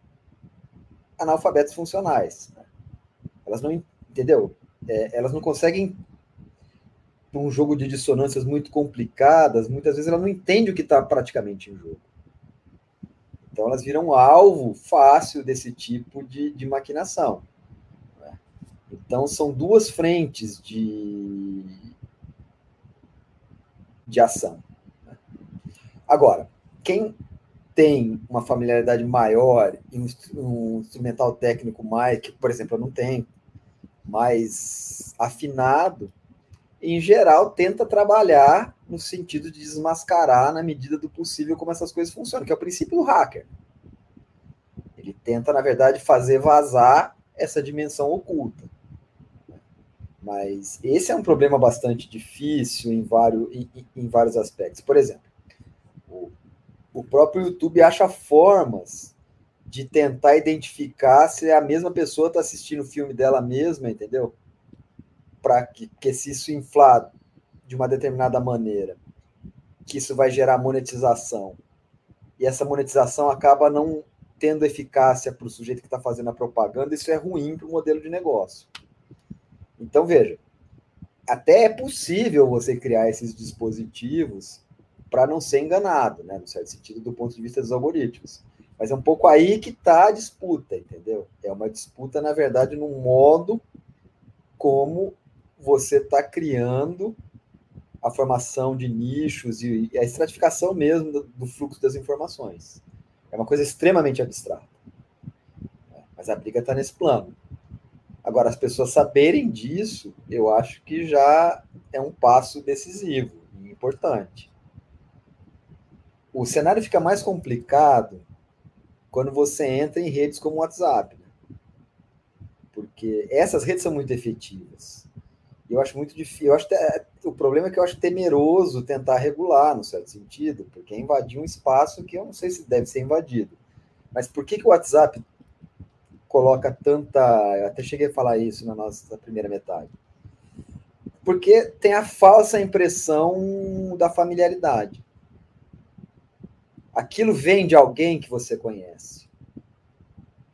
analfabetos funcionais. Né? Elas não entendeu? É, elas não conseguem um jogo de dissonâncias muito complicadas, muitas vezes ela não entende o que está praticamente em jogo. Então, elas viram alvo fácil desse tipo de, de maquinação. Né? Então, são duas frentes de, de ação. Agora, quem tem uma familiaridade maior e um, um, instrumental técnico mais, que, por exemplo, eu não tenho, mais afinado, em geral, tenta trabalhar no sentido de desmascarar, na medida do possível, como essas coisas funcionam, que é o princípio do hacker. Ele tenta, na verdade, fazer vazar essa dimensão oculta. Mas esse é um problema bastante difícil em vários, em, em vários aspectos. Por exemplo, o, o próprio YouTube acha formas de tentar identificar se a mesma pessoa está assistindo o filme dela mesma, entendeu? para que, que se isso inflar de uma determinada maneira, que isso vai gerar monetização. E essa monetização acaba não tendo eficácia para o sujeito que está fazendo a propaganda, isso é ruim para o modelo de negócio. Então, veja, até é possível você criar esses dispositivos para não ser enganado, né, no certo sentido, do ponto de vista dos algoritmos. Mas é um pouco aí que está a disputa, entendeu? É uma disputa, na verdade, no modo como você está criando a formação de nichos e, a estratificação mesmo do, do, fluxo das informações. É uma coisa extremamente abstrata. Mas a briga está nesse plano. Agora, as pessoas saberem disso, eu acho que já é um passo decisivo e importante. O cenário fica mais complicado quando você entra em redes como o WhatsApp. Né? Porque essas redes são muito efetivas eu acho muito difícil. Eu acho até, o problema é que eu acho temeroso tentar regular, no certo sentido, porque é invadir um espaço que eu não sei se deve ser invadido. Mas por que, que o WhatsApp coloca tanta. Eu até cheguei a falar isso na nossa primeira metade. Porque tem a falsa impressão da familiaridade. Aquilo vem de alguém que você conhece.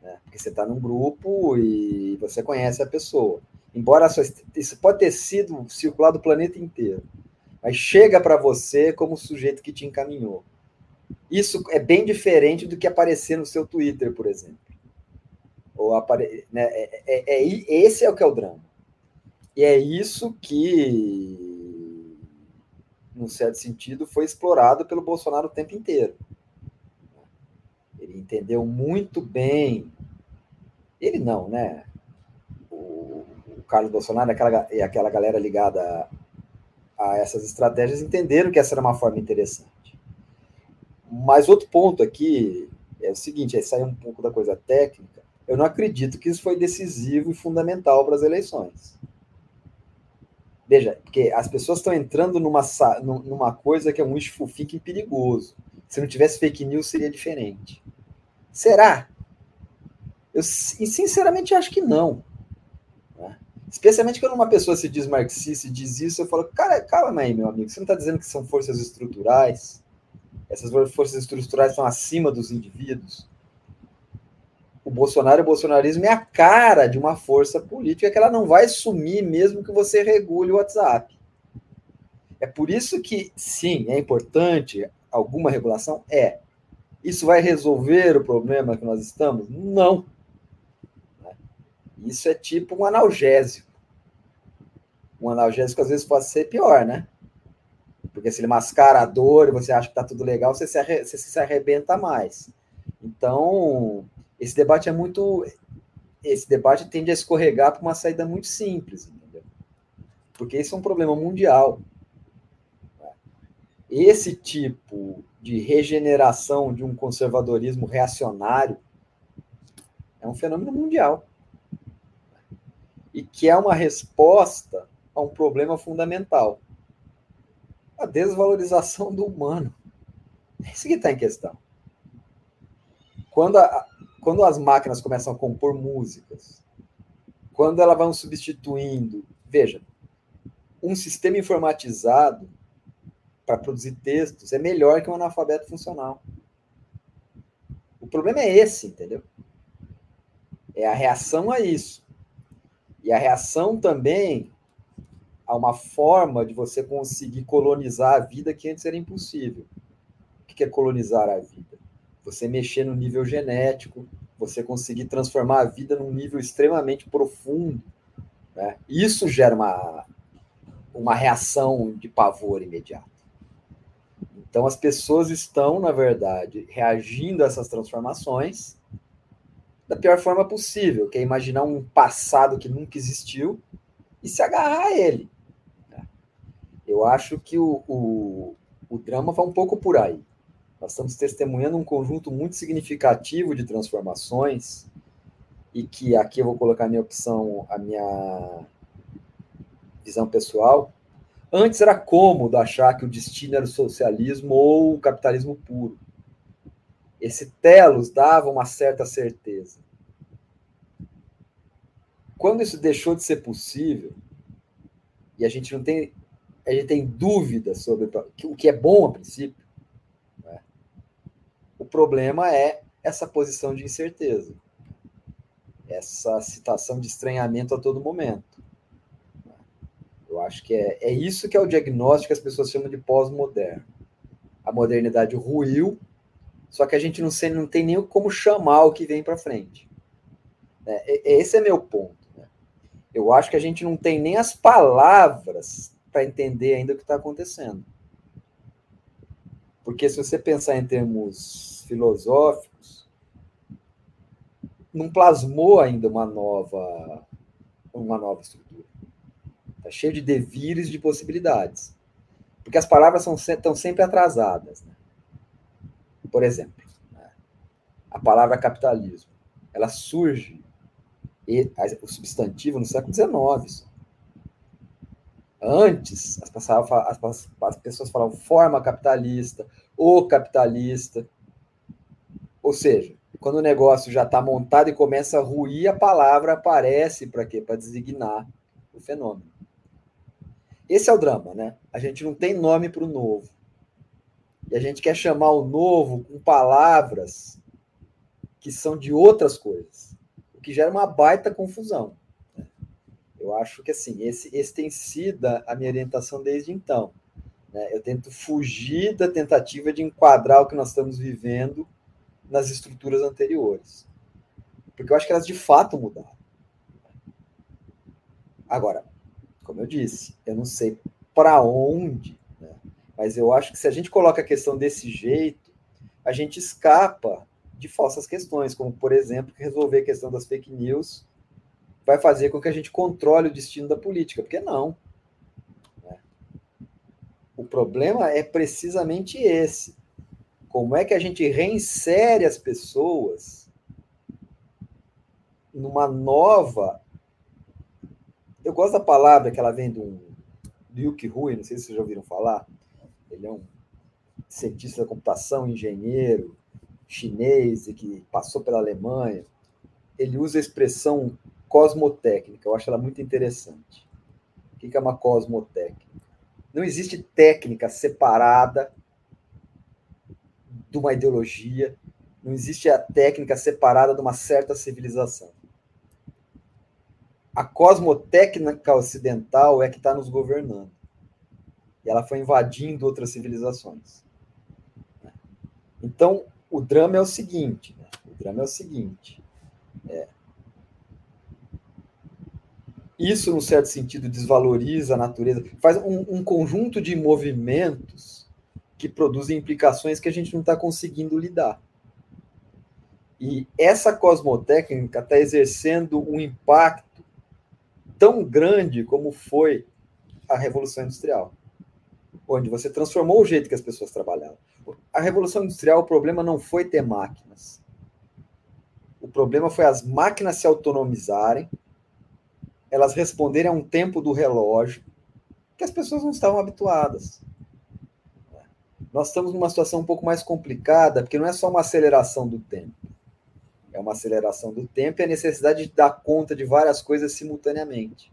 Né? Porque você está num grupo e você conhece a pessoa. Embora sua, isso pode ter sido circulado o planeta inteiro, mas chega para você como o sujeito que te encaminhou. Isso é bem diferente do que aparecer no seu Twitter, por exemplo. Ou apare... né? é, é, é, esse é o que é o drama. E é isso que, num certo sentido, foi explorado pelo Bolsonaro o tempo inteiro. Ele entendeu muito bem. Ele não, né? O, o Carlos Bolsonaro e aquela, e aquela galera ligada a, a essas estratégias entenderam que essa era uma forma interessante. Mas outro ponto aqui é o seguinte: é sair um pouco da coisa técnica. Eu não acredito que isso foi decisivo e fundamental para as eleições. Veja, porque as pessoas estão entrando numa, numa coisa que é um thinking perigoso. Se não tivesse fake news, seria diferente. Será? Eu sinceramente acho que não. Né? Especialmente quando uma pessoa se diz marxista e diz isso, eu falo, cara, calma aí, meu amigo, você não está dizendo que são forças estruturais? Essas forças estruturais estão acima dos indivíduos? Bolsonaro e o bolsonarismo é a cara de uma força política que ela não vai sumir mesmo que você regule o WhatsApp. É por isso que, sim, é importante alguma regulação? É. Isso vai resolver o problema que nós estamos? Não. Isso é tipo um analgésico. Um analgésico às vezes pode ser pior, né? Porque se ele mascara a dor e você acha que está tudo legal, você se, arre... você se arrebenta mais. Então, esse debate é muito. Esse debate tende a escorregar para uma saída muito simples, entendeu? Porque esse é um problema mundial. Esse tipo de regeneração de um conservadorismo reacionário é um fenômeno mundial. E que é uma resposta a um problema fundamental: a desvalorização do humano. É isso que está em questão. Quando a, quando as máquinas começam a compor músicas, quando elas vão substituindo, veja, um sistema informatizado para produzir textos é melhor que um analfabeto funcional. O problema é esse, entendeu? É a reação a isso. E a reação também a uma forma de você conseguir colonizar a vida que antes era impossível. O que é colonizar a vida? Você mexer no nível genético, você conseguir transformar a vida num nível extremamente profundo. Né? Isso gera uma, uma reação de pavor imediato. Então, as pessoas estão, na verdade, reagindo a essas transformações da pior forma possível, que é imaginar um passado que nunca existiu e se agarrar a ele. Né? Eu acho que o, o, o drama vai um pouco por aí. Nós estamos testemunhando um conjunto muito significativo de transformações e que aqui eu vou colocar a minha opção, a minha visão pessoal. Antes era cômodo achar que o destino era o socialismo ou o capitalismo puro. Esse telos dava uma certa certeza. Quando isso deixou de ser possível, e a gente não tem, a gente tem dúvida sobre o que é bom a princípio, problema é essa posição de incerteza, essa situação de estranhamento a todo momento. Eu acho que é, é isso que é o diagnóstico que as pessoas chamam de pós-moderno. A modernidade ruiu, só que a gente não, sei, não tem nem como chamar o que vem para frente. É, esse é meu ponto. Né? Eu acho que a gente não tem nem as palavras para entender ainda o que está acontecendo. Porque se você pensar em termos filosóficos, não plasmou ainda uma nova, uma nova estrutura. Está cheio de devires, de possibilidades. Porque as palavras são, estão sempre atrasadas. Né? Por exemplo, né? a palavra capitalismo, ela surge, o substantivo, no século XIX. Antes, as pessoas falavam forma capitalista, o capitalista. Ou seja, quando o negócio já está montado e começa a ruir, a palavra aparece para quê? Para designar o fenômeno. Esse é o drama, né? A gente não tem nome para o novo. E a gente quer chamar o novo com palavras que são de outras coisas, o que gera uma baita confusão. Né? Eu acho que assim, esse, esse tem sido a minha orientação desde então. Né? Eu tento fugir da tentativa de enquadrar o que nós estamos vivendo nas estruturas anteriores. Porque eu acho que elas de fato mudaram. Agora, como eu disse, eu não sei para onde, né? mas eu acho que se a gente coloca a questão desse jeito, a gente escapa de falsas questões, como, por exemplo, resolver a questão das fake news vai fazer com que a gente controle o destino da política, porque não. Né? O problema é precisamente esse. Como é que a gente reinsere as pessoas numa nova eu gosto da palavra que ela vem do, do Yuki Rui, não sei se vocês já ouviram falar. Ele é um cientista da computação, engenheiro chinês e que passou pela Alemanha. Ele usa a expressão cosmotécnica, eu acho ela muito interessante. O que é uma cosmotécnica? Não existe técnica separada de uma ideologia, não existe a técnica separada de uma certa civilização a cosmotécnica ocidental é que está nos governando. E ela foi invadindo outras civilizações. Então, o drama é o seguinte: né? o drama é o seguinte. É, isso, num certo sentido, desvaloriza a natureza, faz um, um conjunto de movimentos que produzem implicações que a gente não está conseguindo lidar. E essa cosmotécnica está exercendo um impacto tão grande como foi a Revolução Industrial, onde você transformou o jeito que as pessoas trabalhavam. A Revolução Industrial, o problema não foi ter máquinas. O problema foi as máquinas se autonomizarem, elas responderem a um tempo do relógio que as pessoas não estavam habituadas. Nós estamos numa situação um pouco mais complicada, porque não é só uma aceleração do tempo é uma aceleração do tempo e a necessidade de dar conta de várias coisas simultaneamente.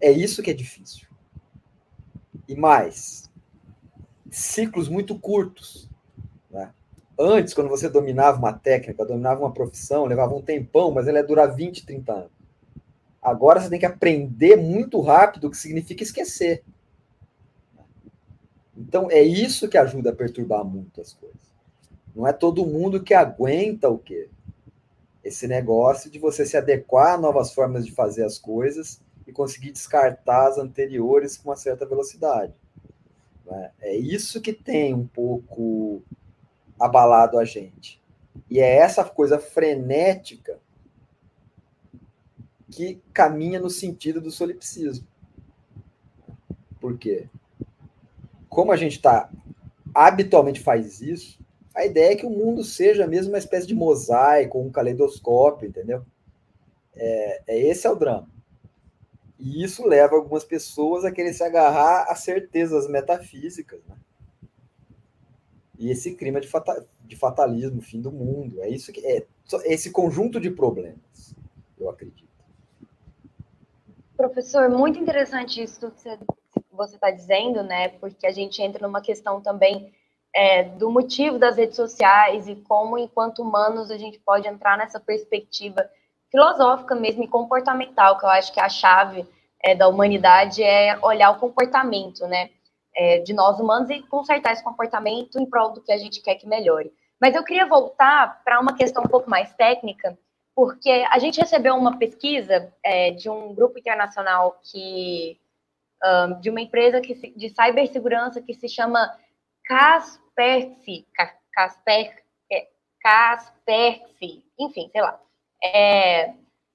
É isso que é difícil. E mais, ciclos muito curtos. Né? Antes, quando você dominava uma técnica, dominava uma profissão, levava um tempão, mas ela ia durar 20, 30 anos. Agora você tem que aprender muito rápido, o que significa esquecer. Então, é isso que ajuda a perturbar muito as coisas. Não é todo mundo que aguenta o quê? Esse negócio de você se adequar a novas formas de fazer as coisas e conseguir descartar as anteriores com uma certa velocidade. Né? É isso que tem um pouco abalado a gente. E é essa coisa frenética que caminha no sentido do solipsismo. Por quê? Como a gente está habitualmente faz isso, a ideia é que o mundo seja mesmo uma espécie de mosaico, um caleidoscópio, entendeu? É, é esse é o drama. E isso leva algumas pessoas a querer se agarrar a certezas metafísicas, né? E esse clima de, de fatalismo, fim do mundo, é isso que é esse conjunto de problemas, eu acredito. Professor, muito interessante isso que você está dizendo, né? Porque a gente entra numa questão também é, do motivo das redes sociais e como, enquanto humanos, a gente pode entrar nessa perspectiva filosófica mesmo e comportamental, que eu acho que a chave é, da humanidade é olhar o comportamento, né, é, de nós humanos e consertar esse comportamento em prol do que a gente quer que melhore. Mas eu queria voltar para uma questão um pouco mais técnica, porque a gente recebeu uma pesquisa é, de um grupo internacional que de uma empresa que se, de cibersegurança que se chama Kaspersky, Kasper, é, Kaspersky, enfim, sei lá. É,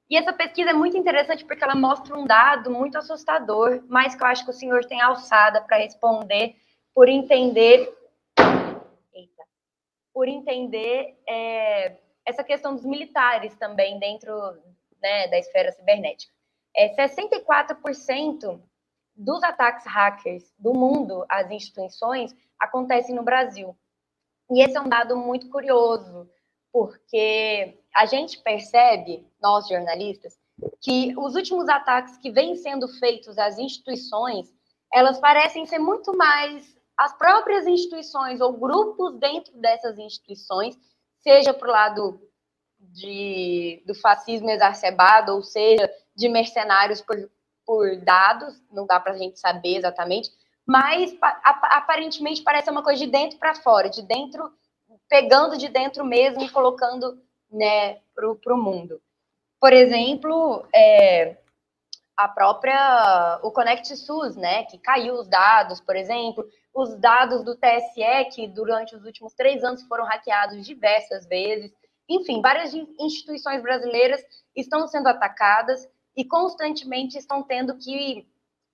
e essa pesquisa é muito interessante porque ela mostra um dado muito assustador, mas que eu acho que o senhor tem alçada para responder por entender, eita, por entender é, essa questão dos militares também dentro né, da esfera cibernética. É, 64% dos ataques hackers do mundo às instituições acontecem no Brasil. E esse é um dado muito curioso, porque a gente percebe, nós jornalistas, que os últimos ataques que vêm sendo feitos às instituições, elas parecem ser muito mais as próprias instituições ou grupos dentro dessas instituições, seja para o lado de, do fascismo exacerbado, ou seja, de mercenários por dados, não dá para a gente saber exatamente, mas aparentemente parece uma coisa de dentro para fora, de dentro, pegando de dentro mesmo e colocando né, para o mundo. Por exemplo, é, a própria o Connect SUS, né, que caiu os dados, por exemplo, os dados do TSE que durante os últimos três anos foram hackeados diversas vezes. Enfim, várias instituições brasileiras estão sendo atacadas e constantemente estão tendo que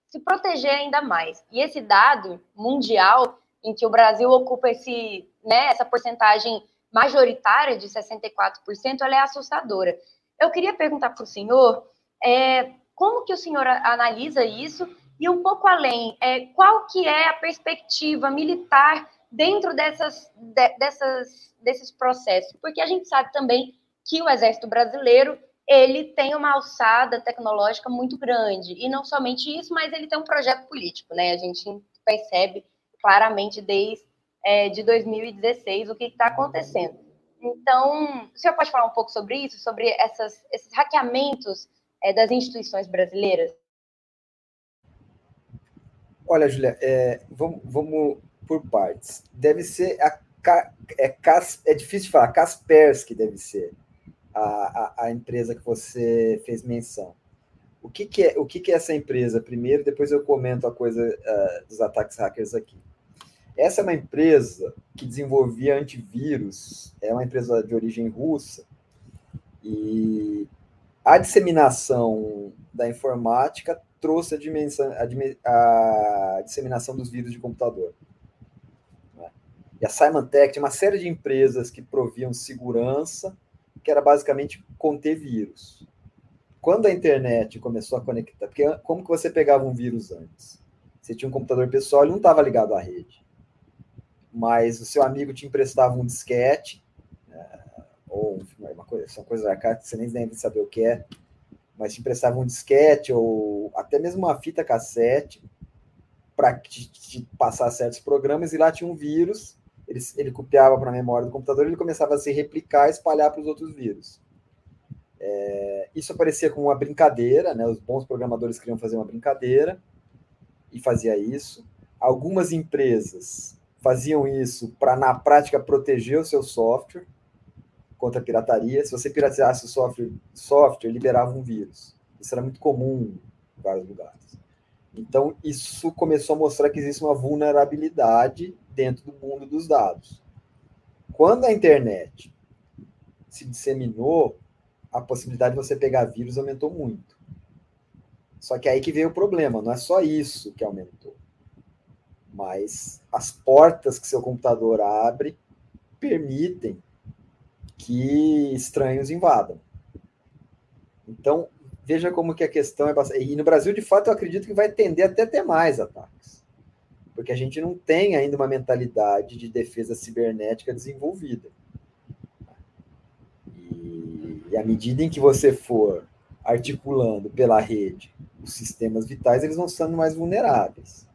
se proteger ainda mais. E esse dado mundial, em que o Brasil ocupa esse, né, essa porcentagem majoritária de 64%, ela é assustadora. Eu queria perguntar para o senhor é, como que o senhor analisa isso e um pouco além, é, qual que é a perspectiva militar dentro dessas, de, dessas, desses processos? Porque a gente sabe também que o Exército Brasileiro ele tem uma alçada tecnológica muito grande. E não somente isso, mas ele tem um projeto político, né? A gente percebe claramente desde é, de 2016 o que está acontecendo. Então, o senhor pode falar um pouco sobre isso, sobre essas, esses hackeamentos é, das instituições brasileiras? Olha, Julia, é, vamos, vamos, por partes. Deve ser a é, é difícil de falar, Kaspersky deve ser a, a, empresa que você fez menção. O que, que, é, o que, que é essa empresa? Primeiro, depois eu comento a coisa uh, dos ataques hackers aqui. Essa é uma empresa que desenvolvia antivírus, é uma empresa de origem russa, e a disseminação da informática trouxe a, dimensão, a, a disseminação dos vírus de computador. Né? E a Symantec tinha uma série de empresas que proviam segurança que era basicamente conter vírus. Quando a internet começou a conectar, porque como que você pegava um vírus antes? Você tinha um computador pessoal, ele não estava ligado à rede. Mas o seu amigo te emprestava um disquete, né, ou uma coisa, são coisas arcaicas você nem deve saber o que é, mas te emprestava um disquete ou até mesmo uma fita cassete para te, te passar certos programas e lá tinha um vírus ele, ele copiava para a memória do computador, ele começava a se replicar e espalhar para os outros vírus. É, isso aparecia como uma brincadeira, né? Os bons programadores queriam fazer uma brincadeira e fazia isso. Algumas empresas faziam isso para, na prática, proteger o seu software contra a pirataria. Se você pirateasse o software, software liberava um vírus. Isso era muito comum em vários lugares. Então, isso começou a mostrar que existe uma vulnerabilidade dentro do mundo dos dados. Quando a internet se disseminou, a possibilidade de você pegar vírus aumentou muito. Só que aí que veio o problema, não é só isso que aumentou. Mas as portas que seu computador abre permitem que estranhos invadam. Então, veja como que a questão é bastante... E no Brasil, de fato, eu acredito que vai tender até ter mais ataques porque a gente não tem ainda uma mentalidade de defesa cibernética desenvolvida. E, e à medida em que você for articulando pela rede os sistemas vitais, eles vão sendo mais vulneráveis.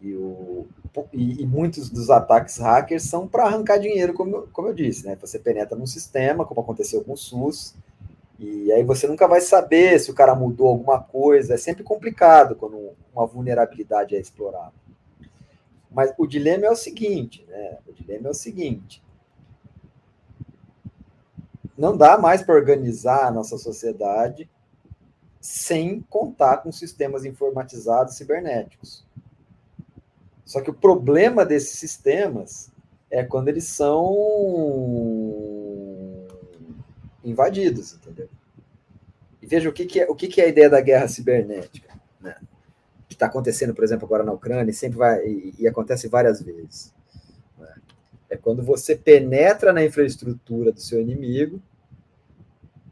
E, o, e, e muitos dos ataques hackers são para arrancar dinheiro, como, como eu disse, né? Você penetra num sistema, como aconteceu com o SUS, e aí você nunca vai saber se o cara mudou alguma coisa. É sempre complicado quando uma vulnerabilidade é explorada. Mas o dilema é o seguinte, né? O dilema é o seguinte. Não dá mais para organizar a nossa sociedade sem contar com sistemas informatizados cibernéticos. Só que o problema desses sistemas é quando eles são invadidos, entendeu? E veja o que, que é o que, que é a ideia da guerra cibernética, né? que está acontecendo, por exemplo, agora na Ucrânia, e sempre vai e, e acontece várias vezes. Né? É quando você penetra na infraestrutura do seu inimigo,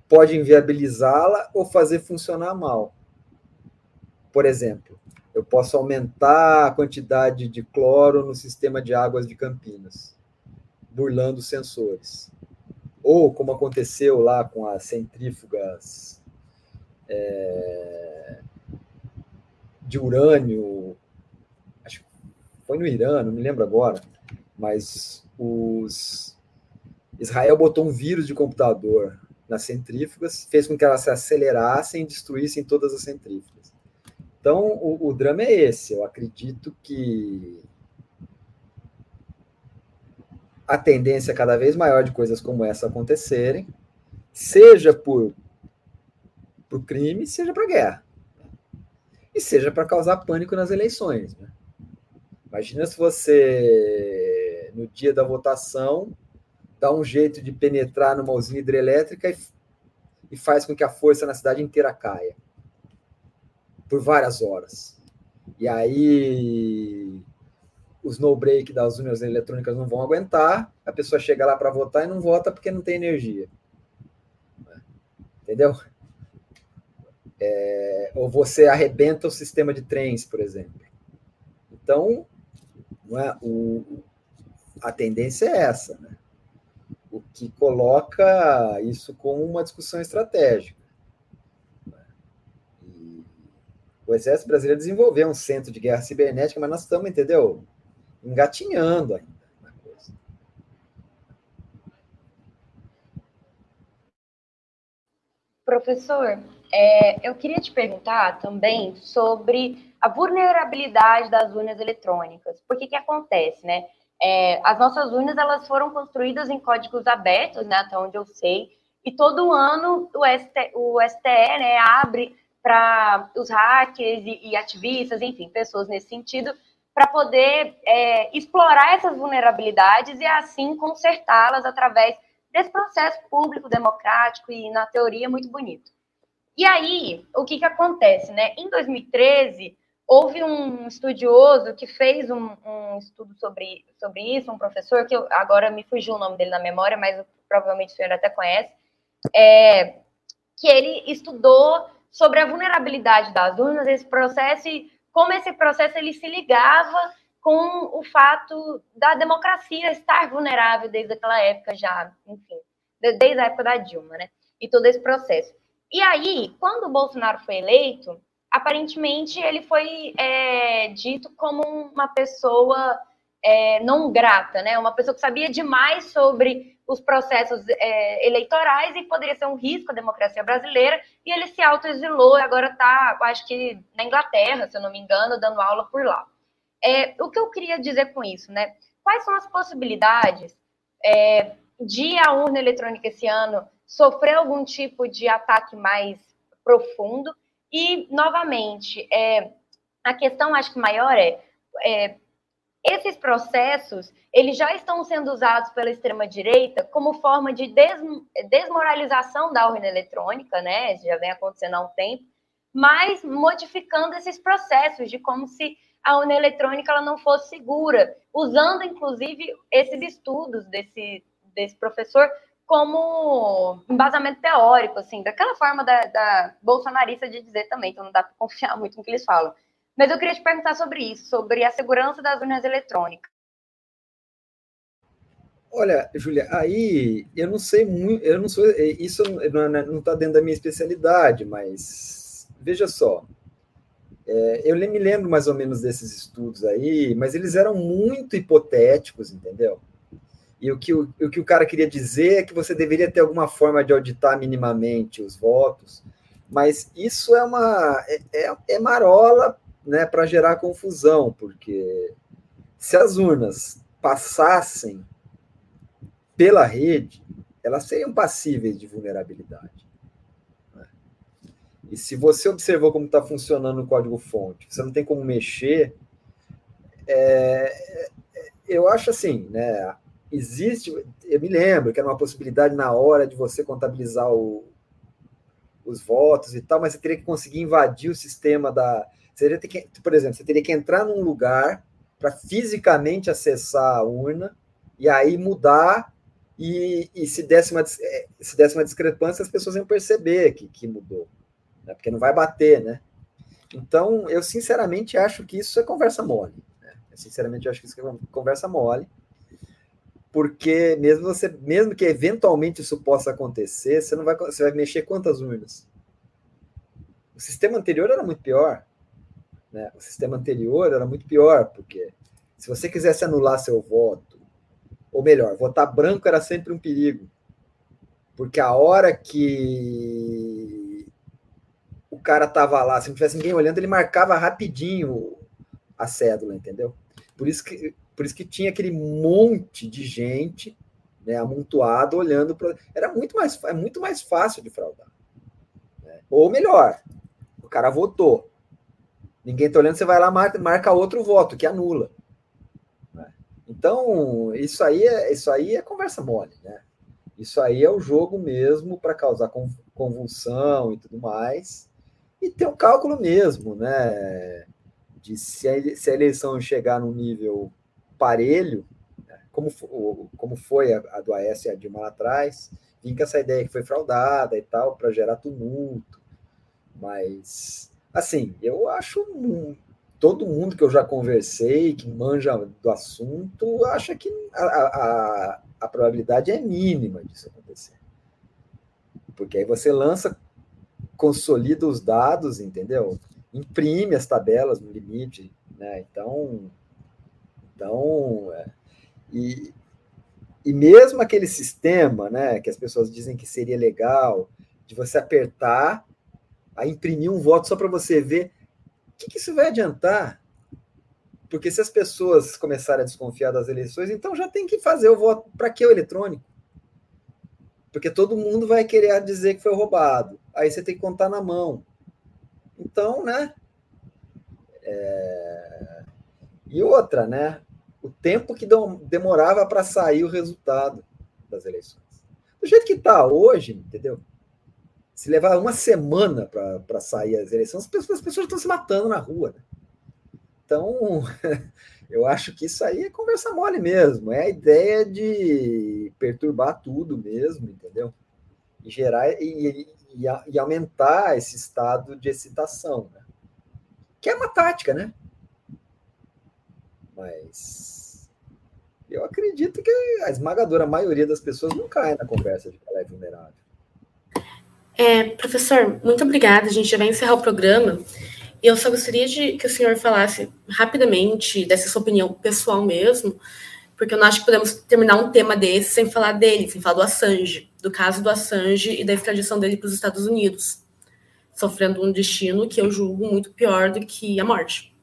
pode inviabilizá-la ou fazer funcionar mal. por exemplo, eu posso aumentar a quantidade de cloro no sistema de águas de Campinas, burlando sensores. Ou como aconteceu lá com as centrífugas é, de urânio, acho que foi no Irã, não me lembro agora, mas os Israel botou um vírus de computador nas centrífugas, fez com que elas se acelerassem e destruíssem todas as centrífugas. Então, o, o drama é esse. Eu acredito que a tendência é cada vez maior de coisas como essa acontecerem, seja por, por crime, seja para guerra. E seja para causar pânico nas eleições. Né? Imagina se você, no dia da votação, dá um jeito de penetrar numa usina hidrelétrica e, e faz com que a força na cidade inteira caia por várias horas. E aí os no-break das urnas eletrônicas não vão aguentar, a pessoa chega lá para votar e não vota porque não tem energia. Entendeu? É, ou você arrebenta o sistema de trens, por exemplo. Então, não é, o, a tendência é essa. Né? o que coloca isso como uma discussão estratégica. O Exército Brasileiro desenvolveu um centro de guerra cibernética, mas nós estamos, entendeu? Engatinhando ainda na coisa. Professor, é, eu queria te perguntar também sobre a vulnerabilidade das urnas eletrônicas. Por que que acontece, né? É, as nossas urnas elas foram construídas em códigos abertos, né, até onde eu sei, e todo ano o, ST, o STE né, abre para os hackers e, e, ativistas, enfim, pessoas nesse sentido, para poder é, explorar essas vulnerabilidades e assim consertá-las através desse processo público, democrático e, na teoria, muito bonito. E aí, o que, que acontece? Né? Em 2013, Houve um estudioso que fez um, um, estudo sobre, sobre isso, um professor, que eu, agora me fugiu o nome dele na memória, mas provavelmente o senhor até conhece, é, que ele estudou sobre a vulnerabilidade das urnas, esse processo e como esse processo ele se ligava com o fato da democracia estar vulnerável desde aquela época já, enfim, desde a época da Dilma, né? E todo esse processo. E aí, quando o Bolsonaro foi eleito, aparentemente ele foi é, dito como uma pessoa é, não grata, né? Uma pessoa que sabia demais sobre os processos é, eleitorais e poderia ser um risco à democracia brasileira. E ele se autoexilou e agora está, acho que na Inglaterra, se eu não me engano, dando aula por lá. É, o que eu queria dizer com isso, né? Quais são as possibilidades é, de a urna eletrônica esse ano sofrer algum tipo de ataque mais profundo? E, novamente, é, a questão acho que maior é, é esses processos eles já estão sendo usados pela extrema-direita como forma de des, desmoralização da urna eletrônica, né? Já vem acontecendo há um tempo, mas modificando esses processos de como se a urna eletrônica ela não fosse segura, usando inclusive esses estudos desse, desse professor como embasamento teórico, assim, daquela forma da, da bolsonarista de dizer também, então não dá para confiar muito no que eles falam. Mas eu queria te perguntar sobre isso, sobre a segurança das urnas eletrônicas. Olha, Júlia, aí eu não sei muito, eu não sou, isso não está dentro da minha especialidade, mas veja só, é, eu me lembro mais ou menos desses estudos aí, mas eles eram muito hipotéticos, entendeu? E o que o, o que o cara queria dizer é que você deveria ter alguma forma de auditar minimamente os votos, mas isso é uma é, é, é marola né, para gerar confusão, porque se as urnas passassem pela rede, elas seriam passíveis de vulnerabilidade. Né? E se você observou como está funcionando o código-fonte, você não tem como mexer, é, é eu acho assim, né? existe, eu me lembro que era uma possibilidade na hora de você contabilizar o, os votos e tal, mas você teria que conseguir invadir o sistema da. Teria que, por exemplo, você teria que entrar num lugar para fisicamente acessar a urna e aí mudar. E, e se, desse uma, eh, se desse uma discrepância, as pessoas iam perceber que, que mudou, né? porque não vai bater, né? Então, eu sinceramente acho que isso é conversa mole. Né? Eu sinceramente acho que isso é conversa mole, porque mesmo você, mesmo que eventualmente isso possa acontecer, você não vai, você vai mexer quantas urnas? O sistema anterior era muito pior. Né? O sistema anterior era muito pior, porque se você quisesse anular seu voto, ou melhor, votar branco era sempre um perigo. Porque a hora que o cara tava lá, se não tivesse ninguém olhando, ele marcava rapidinho a cédula, entendeu? Por isso que, por isso que tinha aquele monte de gente né, amontoado olhando para. Era muito mais, é muito mais fácil de fraudar. Né? Ou melhor, o cara votou. Ninguém está olhando, você vai lá marca, marca outro voto, que anula. Né? Então, isso aí, é, isso aí é conversa mole, né? Isso aí é o jogo mesmo para causar convulsão e tudo mais. E ter um cálculo mesmo, né? De se a, eleição chegar num nível parelho, né? como, como foi a, a do Aécio e a Dilma lá atrás, vim com essa ideia que foi fraudada e tal, para gerar tumulto. Mas, assim, eu acho todo mundo que eu já conversei, que manja do assunto, acha que a, a, a probabilidade é mínima disso acontecer. Porque aí você lança, consolida os dados, entendeu? Imprime as tabelas no limite, né? Então, então é, e, e mesmo aquele sistema, né, que as pessoas dizem que seria legal, de você apertar, a imprimir um voto só para você ver, o que, que isso vai adiantar? Porque se as pessoas começarem a desconfiar das eleições, então já tem que fazer o voto. Para que o eletrônico? Porque todo mundo vai querer dizer que foi roubado. Aí você tem que contar na mão. Então, né? É... E outra, né? O tempo que demorava para sair o resultado das eleições. Do jeito que está hoje, entendeu? Se levar uma semana para sair as eleições, as pessoas, as pessoas estão se matando na rua. Né? Então, eu acho que isso aí é conversa mole mesmo. É a ideia de perturbar tudo mesmo, entendeu? E gerar e, e, e aumentar esse estado de excitação, né? Que é uma tática, né? Mas eu acredito que a esmagadora maioria das pessoas não cai na conversa de que ela é vulnerável. É, professor, muito obrigada. A gente já vai encerrar o programa. Eu só gostaria de que o senhor falasse rapidamente dessa sua opinião pessoal mesmo, porque eu não acho que podemos terminar um tema desse sem falar dele, sem falar do Assange, do caso do Assange e da extradição dele para os Estados Unidos, sofrendo um destino que eu julgo muito pior do que a morte.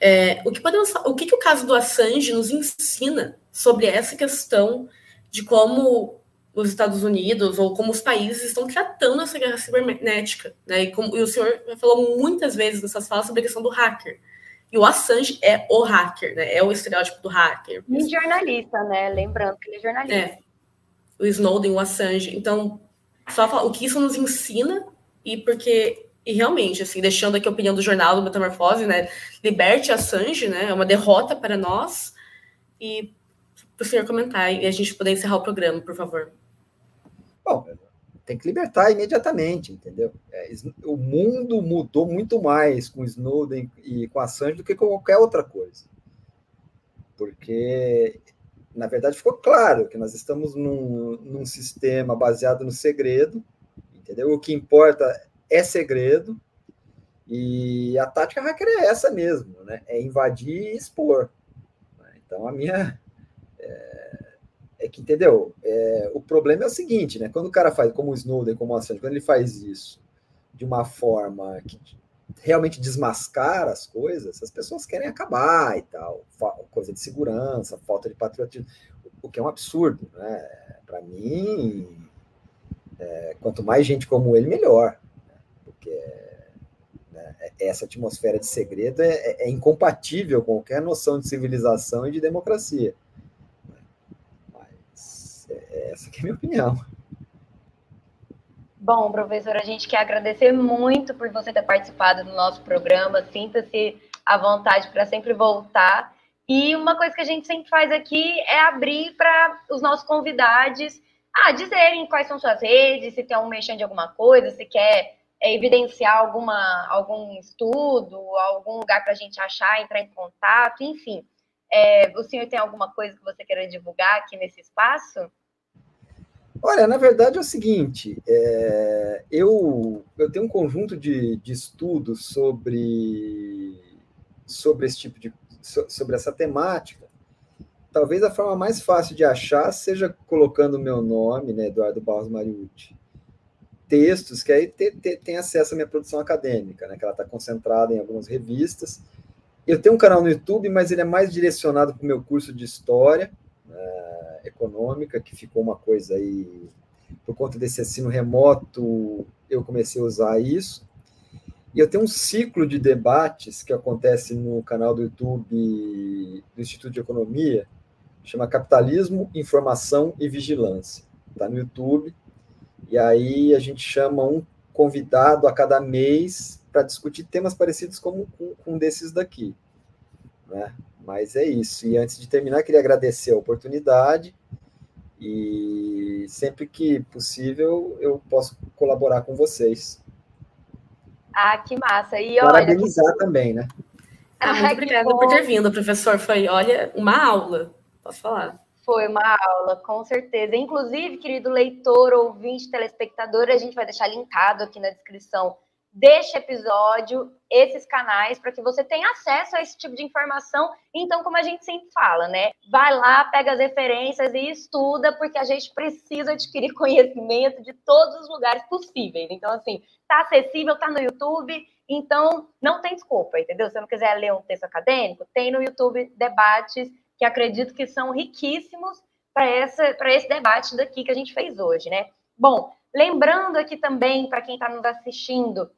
É, o que podemos, o que, que o caso do Assange nos ensina sobre essa questão de como os Estados Unidos ou como os países estão tratando essa guerra cibernética. Né? E, como, e o senhor falou muitas vezes nessas falas sobre a questão do hacker. E o Assange é o hacker, né? É o estereótipo do hacker. E jornalista, né? Lembrando que ele é jornalista. É. O Snowden, o Assange. Então, só falar, o que isso nos ensina e porque e realmente, assim, deixando aqui a opinião do jornal do Metamorfose, né? Liberte Assange, né? É uma derrota para nós. E para o senhor comentar e a gente poder encerrar o programa, por favor. Bom, tem que libertar imediatamente, entendeu? É, o mundo mudou muito mais com Snowden e com Assange do que com qualquer outra coisa. Porque, na verdade, ficou claro que nós estamos num, num sistema baseado no segredo, entendeu? O que importa é segredo, e a tática hacker é essa mesmo, né? É invadir e expor. Então, a minha. É, é que, entendeu? É, o problema é o seguinte, né? Quando o cara faz, como o Snowden, como o Assange, quando ele faz isso de uma forma que realmente desmascara as coisas, as pessoas querem acabar e tal. Coisa de segurança, falta de patriotismo, o que é um absurdo, né? Para mim, é, quanto mais gente como ele, melhor. Né? Porque né, essa atmosfera de segredo é, é, é incompatível com qualquer noção de civilização e de democracia. Essa é a minha opinião. Bom, professor, a gente quer agradecer muito por você ter participado do nosso programa. Sinta-se à vontade para sempre voltar. E uma coisa que a gente sempre faz aqui é abrir para os nossos convidados ah, dizerem quais são suas redes, se tem um mexendo de alguma coisa, se quer é, evidenciar alguma, algum estudo, algum lugar para a gente achar, entrar em contato, enfim. É, o senhor tem alguma coisa que você queira divulgar aqui nesse espaço? Olha, na verdade é o seguinte, é, eu, eu tenho um conjunto de, de estudos sobre, sobre esse tipo de sobre essa temática. Talvez a forma mais fácil de achar seja colocando o meu nome, né, Eduardo Barros Mariucci, textos, que aí te, te, tem acesso à minha produção acadêmica, né, que ela está concentrada em algumas revistas. Eu tenho um canal no YouTube, mas ele é mais direcionado para o meu curso de História, uh, econômica, que ficou uma coisa aí, por conta desse ensino remoto, eu comecei a usar isso. E eu tenho um ciclo de debates que acontece no canal do YouTube do Instituto de Economia, chama Capitalismo, Informação e Vigilância. Está no YouTube. E aí a gente chama um convidado a cada mês para discutir temas parecidos como com, com desses daqui. Né? Mas é isso. E antes de terminar, queria agradecer a oportunidade e sempre que possível eu posso colaborar com vocês. Ah, que massa. E olha, Parabenizar também, né? Ah, muito obrigada por ter vindo, professor. Foi, olha, uma aula, posso falar. Foi uma aula, com certeza. Inclusive, querido leitor, ouvinte, telespectador, a gente vai deixar linkado aqui na descrição deste episódio, esses canais, para que você tenha acesso a esse tipo de informação. Então, como a gente sempre fala, né? Vai lá, pega as referências e estuda, porque a gente precisa adquirir conhecimento de todos os lugares possíveis. Então, assim, tá acessível, tá no YouTube, então não tem desculpa, entendeu? Se você não quiser ler um texto acadêmico, tem no YouTube debates que acredito que são riquíssimos para esse debate daqui que a gente fez hoje, né? Bom, lembrando aqui também, para quem está nos assistindo,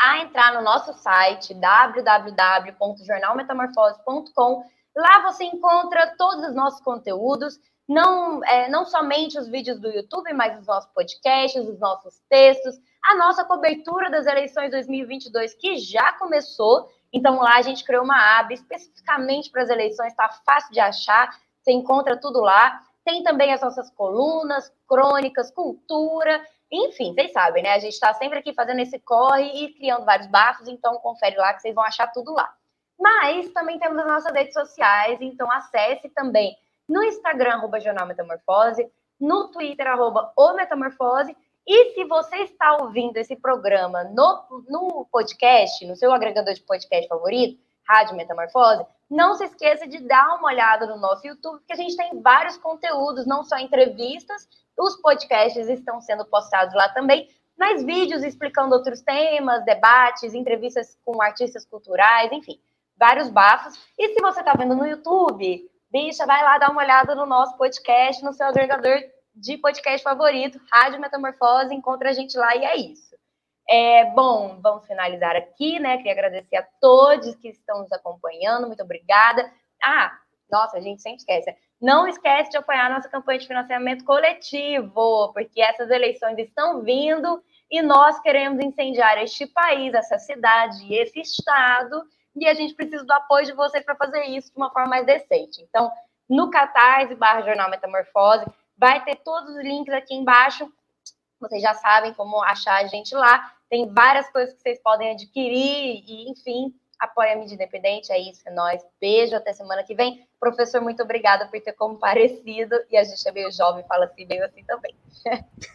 a entrar no nosso site www.jornalmetamorfose.com. Lá você encontra todos os nossos conteúdos, não, é, não somente os vídeos do YouTube, mas os nossos podcasts, os nossos textos, a nossa cobertura das eleições 2022, que já começou. Então, lá a gente criou uma aba especificamente para as eleições, está fácil de achar, você encontra tudo lá. Tem também as nossas colunas, crônicas, cultura, enfim, vocês sabem, né? A gente está sempre aqui fazendo esse corre e criando vários bafos, então confere lá que vocês vão achar tudo lá. Mas também temos as nossas redes sociais, então acesse também no Instagram, arroba Jornal Metamorfose, no Twitter, arroba o Metamorfose, e se você está ouvindo esse programa no, no podcast, no seu agregador de podcast favorito, Rádio Metamorfose, não se esqueça de dar uma olhada no nosso YouTube, porque a gente tem vários conteúdos, não só entrevistas, os podcasts estão sendo postados lá também, mas vídeos explicando outros temas, debates, entrevistas com artistas culturais, enfim, vários bafos. E se você está vendo no YouTube, bicha, vai lá dar uma olhada no nosso podcast, no seu agregador de podcast favorito, Rádio Metamorfose, encontra a gente lá e é isso. É, bom, vamos finalizar aqui, né? Queria agradecer a todos que estão nos acompanhando, muito obrigada. Ah, nossa, a gente sempre esquece. Não esquece de apoiar nossa campanha de financiamento coletivo, porque essas eleições estão vindo e nós queremos incendiar este país, essa cidade, esse estado, e a gente precisa do apoio de vocês para fazer isso de uma forma mais decente. Então, no Catarse barra Jornal Metamorfose, vai ter todos os links aqui embaixo. Vocês já sabem como achar a gente lá. Tem várias coisas que vocês podem adquirir e, enfim, apoia a mídia independente. É isso, é nóis. Beijo, até semana que vem. Professor, muito obrigada por ter comparecido. E a gente é meio jovem, fala assim, meio assim também.